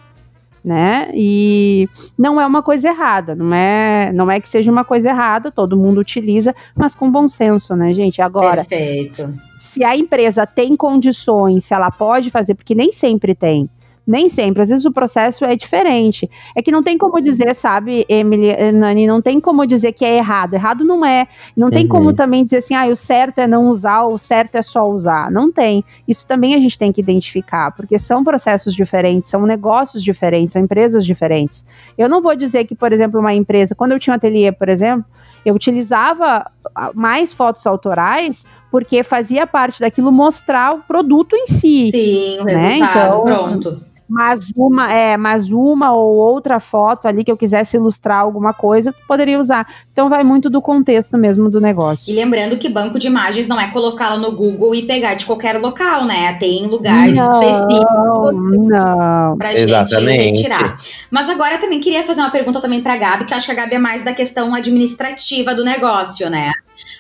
né? E não é uma coisa errada, não é, não é que seja uma coisa errada, todo mundo utiliza, mas com bom senso, né, gente? Agora, Perfeito. se a empresa tem condições, se ela pode fazer, porque nem sempre tem. Nem sempre, às vezes o processo é diferente. É que não tem como dizer, sabe, Emily, eh, Nani, não tem como dizer que é errado. Errado não é. Não tem uhum. como também dizer assim, ah, o certo é não usar, o certo é só usar. Não tem. Isso também a gente tem que identificar, porque são processos diferentes, são negócios diferentes, são empresas diferentes. Eu não vou dizer que, por exemplo, uma empresa, quando eu tinha um ateliê, por exemplo, eu utilizava ah, mais fotos autorais porque fazia parte daquilo mostrar o produto em si. Sim, o né? resultado, então, pronto mas uma, é, mas uma ou outra foto ali que eu quisesse ilustrar alguma coisa, poderia usar. Então vai muito do contexto mesmo do negócio. E lembrando que banco de imagens não é colocá-la no Google e pegar de qualquer local, né? Tem lugares não, específicos não. pra Exatamente. gente retirar. Mas agora eu também queria fazer uma pergunta também pra Gabi, que eu acho que a Gabi é mais da questão administrativa do negócio, né?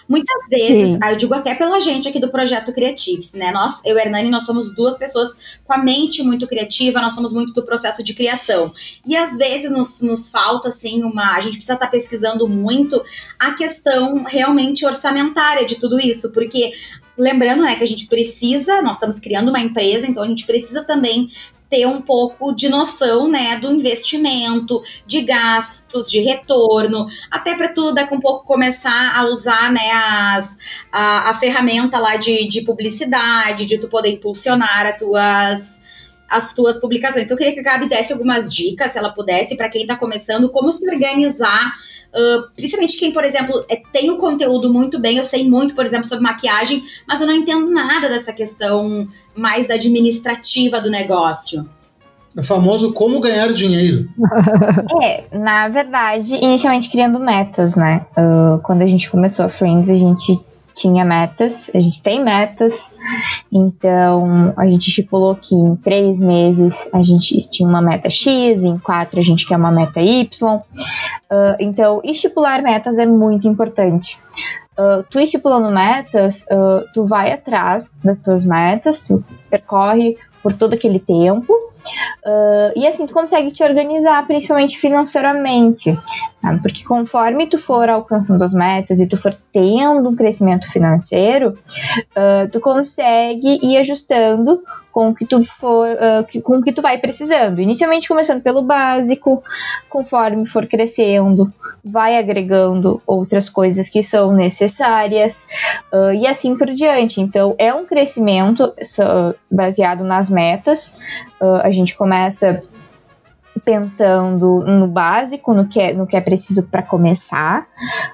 Muitas vezes, eu digo até pela gente aqui do Projeto Creatives, né? Nós, eu e a Hernani, nós somos duas pessoas com a mente muito criativa, nós somos muito do processo de criação. E às vezes nos, nos falta, assim, uma. A gente precisa estar pesquisando muito a questão realmente orçamentária de tudo isso, porque. Lembrando, né, que a gente precisa, nós estamos criando uma empresa, então a gente precisa também ter um pouco de noção, né, do investimento, de gastos, de retorno, até para tu daqui um pouco começar a usar, né, as, a, a ferramenta lá de, de publicidade, de tu poder impulsionar as tuas as tuas publicações. Então eu queria que a Gabi desse algumas dicas, se ela pudesse, para quem está começando, como se organizar Uh, principalmente quem, por exemplo, é, tem o conteúdo muito bem, eu sei muito, por exemplo, sobre maquiagem, mas eu não entendo nada dessa questão mais da administrativa do negócio. O famoso como ganhar dinheiro. (laughs) É, na verdade, inicialmente criando metas, né? Ah, quando a gente começou a Friends, a gente tinha metas, a gente tem metas, então a gente estipulou que em três meses a gente tinha uma meta X, em quatro a gente quer uma meta Y. Ah, então, estipular metas é muito importante. Ah, tu estipulando metas, ah, tu vai atrás das tuas metas, tu percorre por todo aquele tempo, ah, e assim tu consegue te organizar, principalmente financeiramente. tá? Porque conforme tu for alcançando as metas e tu for tendo um crescimento financeiro, ah, tu consegue ir ajustando com o que tu for, ah, que- com o que tu vai precisando. Inicialmente começando pelo básico, conforme for crescendo, vai agregando outras coisas que são necessárias ah, e assim por diante. Então é um crescimento baseado nas metas. Ah, a gente começa pensando no básico, no que é, no que é preciso para começar.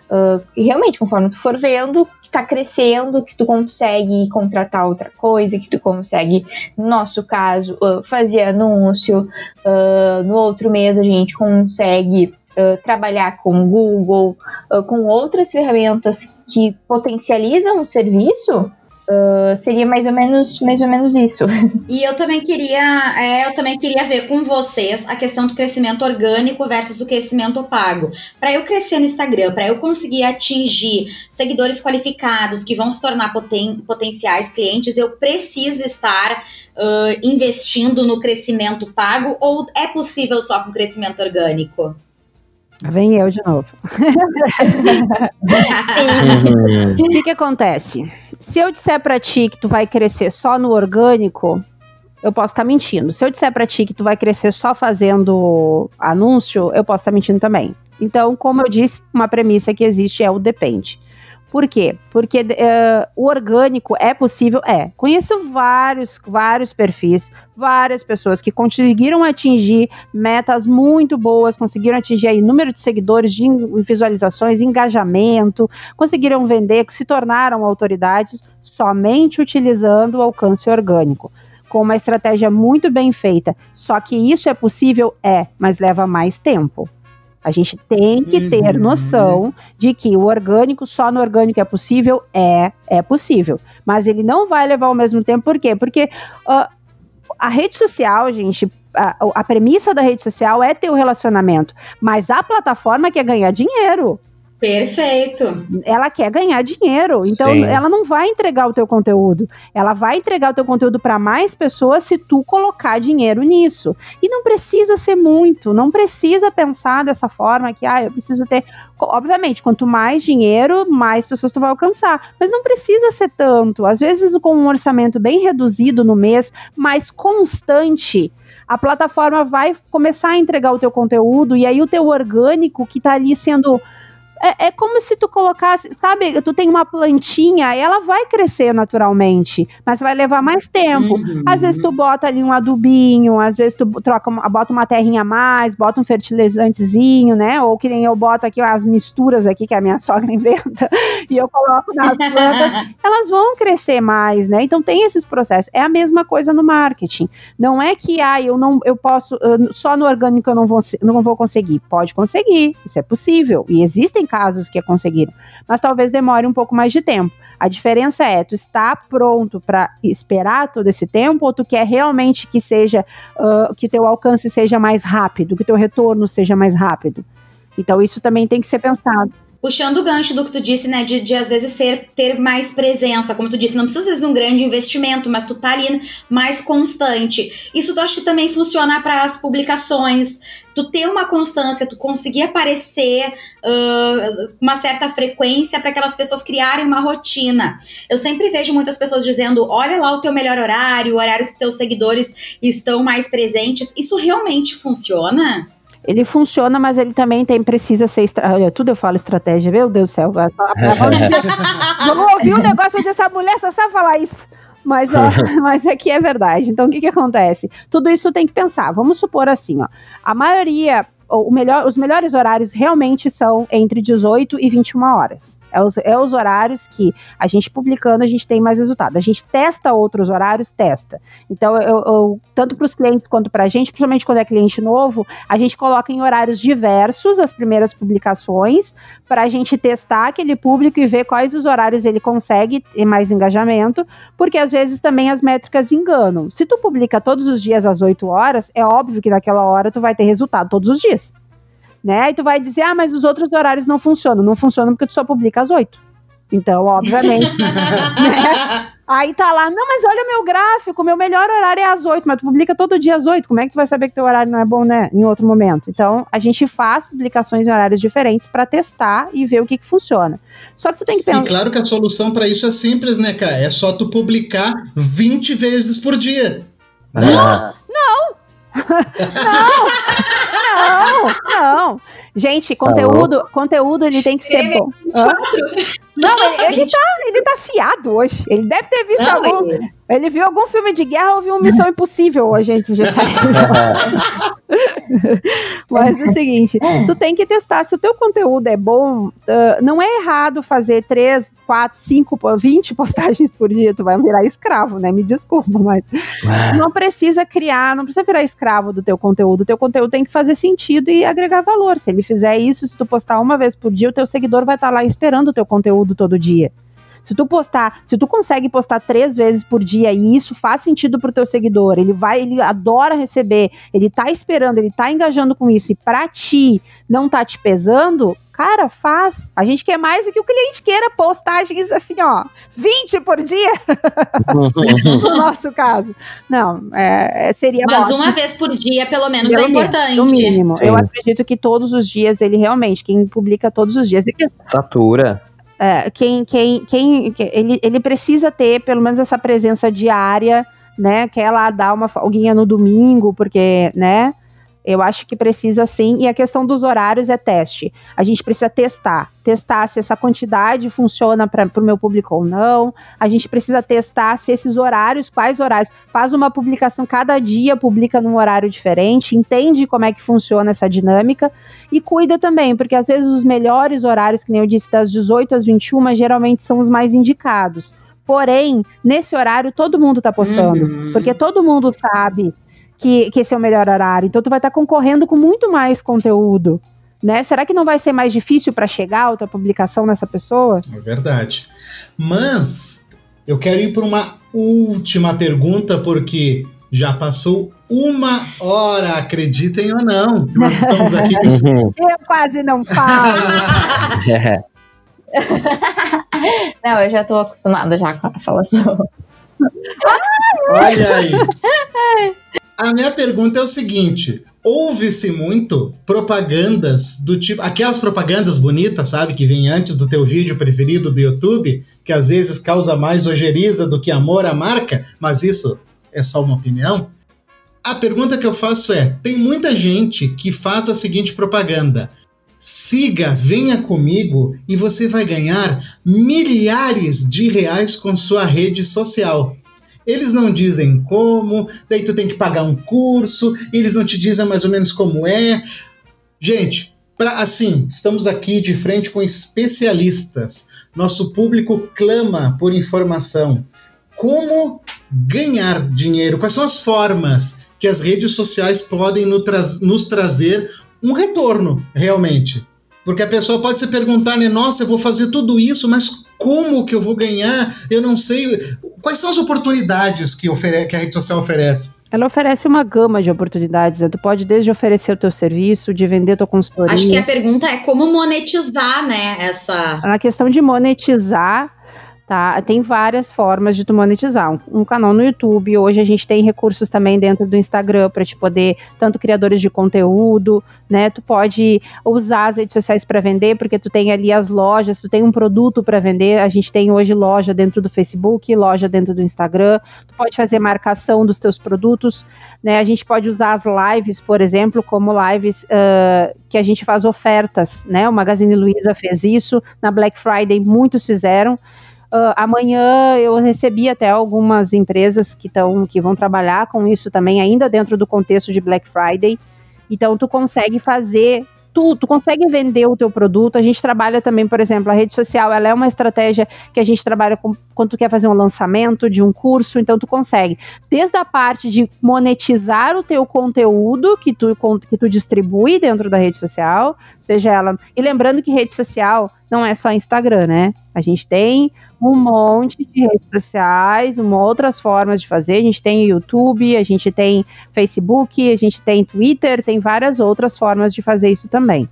Ah, e realmente, conforme tu for vendo que tá crescendo, que tu consegue contratar outra coisa, que tu consegue, no nosso caso, ah, fazer anúncio. Ah, no outro mês a gente consegue ah, trabalhar com Google, ah, com outras ferramentas que potencializam o serviço. Ah, seria mais ou menos mais ou menos isso. (laughs) E eu também queria, é, eu também queria ver com vocês a questão do crescimento orgânico versus o crescimento pago. Para eu crescer no Instagram, para eu conseguir atingir seguidores qualificados que vão se tornar poten- potenciais clientes, eu preciso estar ah, investindo no crescimento pago ou é possível só com crescimento orgânico? Vem eu de novo. (laughs) (laughs) O que que acontece? Se eu disser pra ti que tu vai crescer só no orgânico, eu posso estar mentindo. Se eu disser pra ti que tu vai crescer só fazendo anúncio, eu posso estar mentindo também. Então, como eu disse, uma premissa que existe é o depende. Por quê? Porque eh, o orgânico é possível? É. Conheço vários, vários perfis, várias pessoas que conseguiram atingir metas muito boas, conseguiram atingir aí número de seguidores, de visualizações, engajamento, conseguiram vender, se tornaram autoridades somente utilizando o alcance orgânico. Com uma estratégia muito bem feita. Só que isso é possível? É, mas leva mais tempo. A gente tem que ter Uhum. noção de que o orgânico, só no orgânico é possível? É, é possível. Mas ele não vai levar ao mesmo tempo, por quê? Porque ah, a rede social, gente, a, a premissa da rede social é ter o relacionamento, mas a plataforma quer ganhar dinheiro. Perfeito. Ela quer ganhar dinheiro, então Sim. ela não vai entregar o teu conteúdo. Ela vai entregar o teu conteúdo para mais pessoas se tu colocar dinheiro nisso. E não precisa ser muito, não precisa pensar dessa forma que, ah, eu preciso ter. Obviamente, quanto mais dinheiro, mais pessoas tu vai alcançar. Mas não precisa ser tanto. Às vezes, com um orçamento bem reduzido no mês, mas constante, a plataforma vai começar a entregar o teu conteúdo e aí o teu orgânico que tá ali sendo é, é, como se tu colocasse, sabe, tu tem uma plantinha e ela vai crescer naturalmente, mas vai levar mais tempo. Uhum. Às vezes tu bota ali um adubinho, às vezes tu troca, bota uma terrinha a mais, bota um fertilizantezinho, né? Ou que nem eu boto aqui as misturas aqui que a minha (laughs) sogra inventa e eu coloco nas plantas, (laughs) elas vão crescer mais, né? Então tem esses processos. É a mesma coisa no marketing. Não é que ah, eu não eu posso só no orgânico eu não vou não vou conseguir. Pode conseguir, isso é possível e existem casos que conseguiram, mas talvez demore um pouco mais de tempo. A diferença é, tu está pronto para esperar todo esse tempo ou tu quer realmente que seja, uh, que teu alcance seja mais rápido, que teu retorno seja mais rápido? Então isso também tem que ser pensado puxando o gancho do que tu disse, né, de, de às vezes ser, ter mais presença, como tu disse, não precisa vezes um grande investimento, mas tu tá ali mais constante. Isso tu acha que também funciona para as publicações, tu ter uma constância, tu conseguir aparecer uh, uma certa frequência para aquelas pessoas criarem uma rotina. Eu sempre vejo muitas pessoas dizendo, olha lá o teu melhor horário, o horário que teus seguidores estão mais presentes. Isso realmente funciona? Ele funciona, mas ele também tem, precisa ser. Estra... Olha, tudo eu falo estratégia, meu Deus do céu. (laughs) Vamos ouvir o negócio de essa mulher só sabe falar isso. Mas, ó, (laughs) mas aqui é verdade. Então, o que, que acontece? Tudo isso tem que pensar. Vamos supor assim, ó. A maioria o melhor, os melhores horários realmente são entre 18 e 21 horas. É os, é os horários que a gente publicando, a gente tem mais resultado. A gente testa outros horários, testa. Então, eu, eu tanto para os clientes quanto para a gente, principalmente quando é cliente novo, a gente coloca em horários diversos as primeiras publicações, para a gente testar aquele público e ver quais os horários ele consegue ter mais engajamento, porque às vezes também as métricas enganam. Se tu publica todos os dias às 8 horas, é óbvio que naquela hora tu vai ter resultado todos os dias né? E tu vai dizer, ah, mas os outros horários não funcionam. Não funcionam porque tu só publica às oito. Então, obviamente. (laughs) né? Aí tá lá, não, mas olha o meu gráfico, meu melhor horário é às oito, mas tu publica todo dia às oito. Como é que tu vai saber que teu horário não é bom, né? Em outro momento. Então, a gente faz publicações em horários diferentes para testar e ver o que, que funciona. Só que tu tem que pensar. E claro que a solução para isso é simples, né, cara? É só tu publicar 20 vezes por dia. Ah. Não! não, (laughs) não, não. Gente, conteúdo, conteúdo ele tem que ser bom. Não, ele, (laughs) ele, tá, ele tá fiado hoje. Ele deve ter visto não, algum. Ele... ele... viu algum filme de guerra ou viu Missão Impossível hoje antes de sair. (laughs) Mas é o seguinte: tu tem que testar. Se o teu conteúdo é bom, uh, não é errado fazer três, quatro, cinco, vinte postagens por dia. Tu vai virar escravo, né? Me desculpa, mas não precisa criar, não precisa virar escravo do teu conteúdo. O teu conteúdo tem que fazer sentido e agregar valor. Se ele fizer isso, se tu postar uma vez por dia, o teu seguidor vai estar tá lá esperando o teu conteúdo conteúdo todo dia. Se tu postar, se tu consegue postar três vezes por dia e isso faz sentido pro teu seguidor, ele vai, ele adora receber, ele tá esperando, ele tá engajando com isso e pra ti não tá te pesando, cara, faz. A gente quer mais do que o cliente queira postagens assim, ó, 20 por dia. (laughs) no nosso caso. Não, é, seria Mas bom. uma vez por dia, pelo menos, pelo é importante. No mínimo. Sim. Eu acredito que todos os dias ele realmente, quem publica todos os dias. Satura. É, quem, quem, quem, ele, ele precisa ter pelo menos essa presença diária, né? Quer lá dar uma folguinha no domingo, porque, né? Eu acho que precisa sim. E a questão dos horários é teste. A gente precisa testar. Testar se essa quantidade funciona para o meu público ou não. A gente precisa testar se esses horários, quais horários. Faz uma publicação cada dia, publica num horário diferente, entende como é que funciona essa dinâmica e cuida também, porque às vezes os melhores horários, que nem eu disse, das 18 às 21, geralmente são os mais indicados. Porém, nesse horário todo mundo está postando, uhum. porque todo mundo sabe que, que esse é o melhor horário. Então tu vai estar tá concorrendo com muito mais conteúdo. Né? Será que não vai ser mais difícil para chegar a tua publicação nessa pessoa? É verdade. Mas eu quero ir para uma última pergunta, porque já passou uma hora, acreditem ou não. Nós estamos aqui com... Eu quase não falo. (laughs) não, eu já estou acostumada já com a falação. Olha aí. (laughs) A minha pergunta é o seguinte: ouve-se muito propagandas do tipo. Aquelas propagandas bonitas, sabe? Que vem antes do teu vídeo preferido do YouTube, que às vezes causa mais ojeriza do que amor à marca, mas isso é só uma opinião. A pergunta que eu faço é: tem muita gente que faz a seguinte propaganda. siga, venha comigo e você vai ganhar milhares de reais com sua rede social. Eles não dizem como, daí tu tem que pagar um curso, eles não te dizem mais ou menos como é. Gente, para assim, estamos aqui de frente com especialistas. Nosso público clama por informação. Como ganhar dinheiro? Quais são as formas que as redes sociais podem nos trazer um retorno, realmente? Porque a pessoa pode se perguntar, né? Nossa, eu vou fazer tudo isso, mas como que eu vou ganhar? Eu não sei. Quais são as oportunidades que, que a rede social oferece? Ela oferece uma gama de oportunidades. Né? Tu pode desde oferecer o teu serviço, de vender tua consultoria. Acho que a pergunta é como monetizar, né? Essa. Na questão de monetizar, Tá? Tem várias formas de tu monetizar. Um, um, canal no YouTube, hoje a gente tem recursos também dentro do Instagram para te poder, tanto criadores de conteúdo, né? Tu pode usar as redes sociais para vender, porque tu tem ali as lojas, tu tem um produto para vender. A gente tem hoje loja dentro do Facebook, loja dentro do Instagram. Tu pode fazer marcação dos teus produtos, né? A gente pode usar as lives, por exemplo, como lives uh, que a gente faz ofertas, né? O Magazine Luiza fez isso, na Black Friday muitos fizeram. Uh, amanhã eu recebi até algumas empresas que, tão, que vão trabalhar com isso também, ainda dentro do contexto de Black Friday. Então, tu consegue fazer tu, tu consegue vender o teu produto. A gente trabalha também, por exemplo, a rede social, ela é uma estratégia que a gente trabalha com, quando tu quer fazer um lançamento de um curso, então tu consegue. Desde a parte de monetizar o teu conteúdo que tu, que tu distribui dentro da rede social, seja ela... E lembrando que rede social não é só Instagram, né? A gente tem um monte de redes sociais, uma outras formas de fazer. A gente tem YouTube, a gente tem Facebook, a gente tem Twitter, tem várias outras formas de fazer isso também.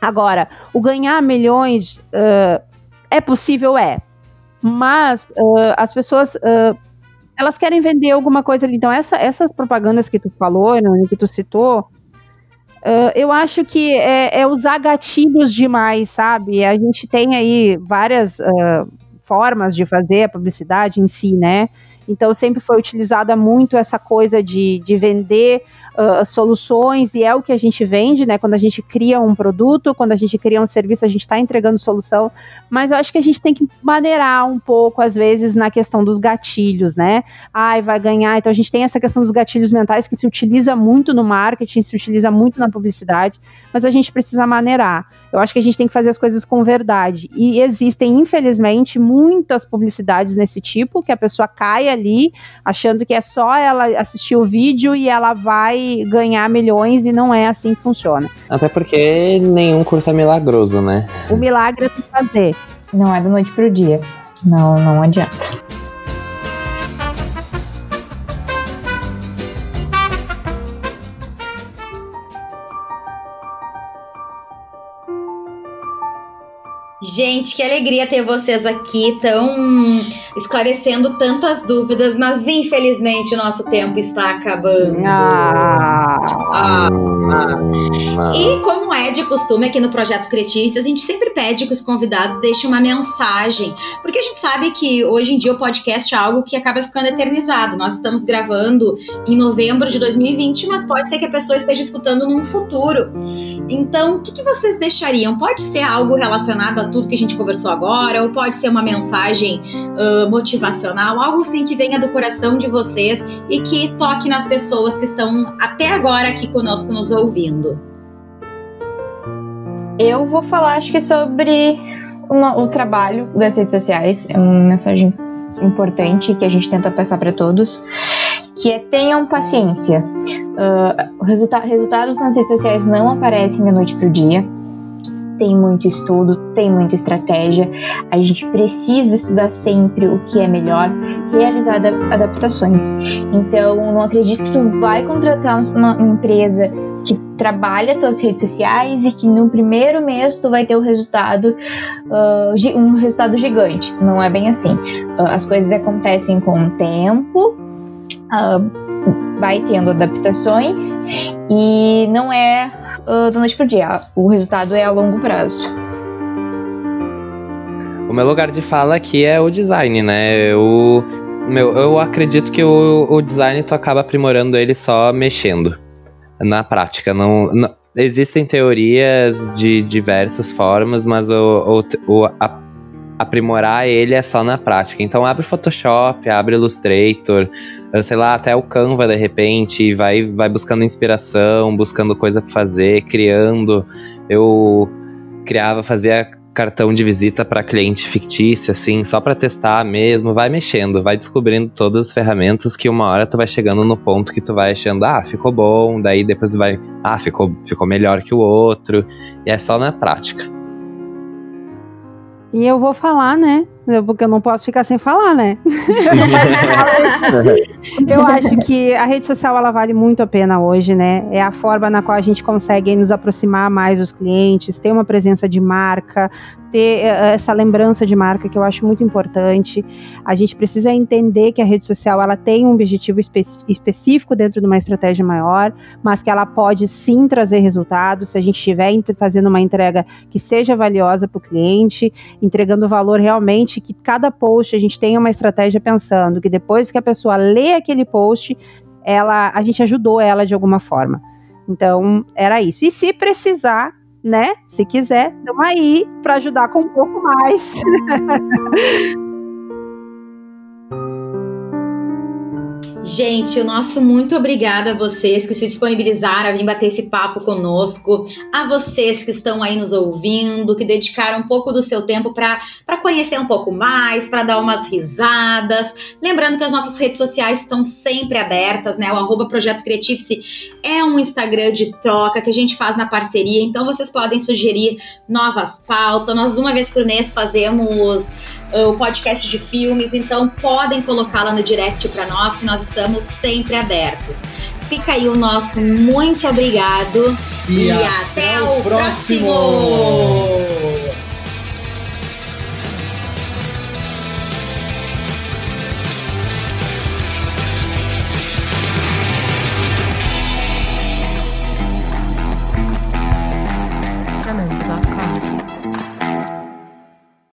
Agora, o ganhar milhões uh, é possível, é. Mas uh, as pessoas uh, elas querem vender alguma coisa ali. Então, essa, essas propagandas que tu falou, né, que tu citou, Uh, eu acho que é, é, usar gatilhos demais, sabe? A gente tem aí várias uh, formas de fazer a publicidade em si, né? Então sempre foi utilizada muito essa coisa de, de vender uh, soluções e é o que a gente vende, né? Quando a gente cria um produto, quando a gente cria um serviço, a gente está entregando solução. Mas eu acho que a gente tem que maneirar um pouco, às vezes, na questão dos gatilhos, né? Ai, vai ganhar. Então a gente tem essa questão dos gatilhos mentais que se utiliza muito no marketing, se utiliza muito na publicidade, mas a gente precisa maneirar. Eu acho que a gente tem que fazer as coisas com verdade. E existem, infelizmente, muitas publicidades nesse tipo, que a pessoa cai ali achando que é só ela assistir o vídeo e ela vai ganhar milhões e não é assim que funciona. Até porque nenhum curso é milagroso, né? O milagre é tu fazer. Não é da noite pro dia. Não, não adianta. Gente, que alegria ter vocês aqui, tão esclarecendo tantas dúvidas, mas infelizmente o nosso tempo está acabando. Ah. Ah, ah. E como é de costume aqui no Projeto Cretice, a gente sempre pede que os convidados deixem uma mensagem, porque a gente sabe que hoje em dia o podcast é algo que acaba ficando eternizado. Nós estamos gravando em novembro de 2020, mas pode ser que a pessoa esteja escutando num futuro. Então, o que, que vocês deixariam? Pode ser algo relacionado a tudo que a gente conversou agora, ou pode ser uma mensagem uh, motivacional, algo assim que venha do coração de vocês e que toque nas pessoas que estão até agora aqui conosco nos ouvindo. Eu vou falar, acho que sobre o, o trabalho das redes sociais, é uma mensagem importante que a gente tenta passar para todos, que é tenham paciência. Uh, resulta resultados nas redes sociais não aparecem da noite para o dia tem muito estudo, tem muita estratégia. A gente precisa estudar sempre o que é melhor, realizar adaptações. Então, não acredito que tu vai contratar uma empresa que trabalha tuas redes sociais e que no primeiro mês tu vai ter um resultado uh, um resultado gigante. Não é bem assim. Uh, as coisas acontecem com o tempo. Uh, vai tendo adaptações e não é uh, da noite pro dia. O resultado é a longo prazo. O meu lugar de fala aqui é o design, né? Eu, meu, eu acredito que o, o design tu acaba aprimorando ele só mexendo na prática. Não, não existem teorias de diversas formas, mas o, o, o a, aprimorar ele é só na prática. Então abre Photoshop, abre Illustrator, eh, sei lá, até o Canva de repente, vai, vai buscando inspiração, buscando coisa para fazer, criando. Eu criava, fazia cartão de visita para cliente fictício, assim, só para testar mesmo, vai mexendo, vai descobrindo todas as ferramentas que uma hora tu vai chegando no ponto que tu vai achando, ah, ficou bom, daí depois vai, ah, ficou, ficou melhor que o outro, e é só na prática. E eu vou falar, né? Porque eu não posso ficar sem falar, né? (laughs) eu acho que a rede social ela vale muito a pena hoje, né? É a forma na qual a gente consegue nos aproximar mais dos clientes, ter uma presença de marca, ter eh, essa lembrança de marca que eu acho muito importante. A gente precisa entender que a rede social ela tem um objetivo espe específico dentro de uma estratégia maior, mas que ela pode sim trazer resultados se a gente estiver fazendo uma entrega que seja valiosa para o cliente, entregando valor realmente que cada post a gente tenha uma estratégia pensando que depois que a pessoa lê aquele post, ela a gente ajudou ela de alguma forma. Então, era isso. E se precisar, né? Se quiser, estamos aí para ajudar com um pouco mais. (laughs) Gente, o nosso muito obrigada a vocês que se disponibilizaram a vir bater esse papo conosco, a vocês que estão aí nos ouvindo, que dedicaram um pouco do seu tempo para conhecer um pouco mais, para dar umas risadas. Lembrando que as nossas redes sociais estão sempre abertas, né? O arroba Projeto Creativice é um Instagram de troca que a gente faz na parceria, então vocês podem sugerir novas pautas. Nós, uma vez por mês, fazemos uh, o podcast de filmes, então podem colocar lá no direct para nós, que nós estamos estamos sempre abertos. Fica aí o nosso muito obrigado e, e até, até, o próximo. próximo.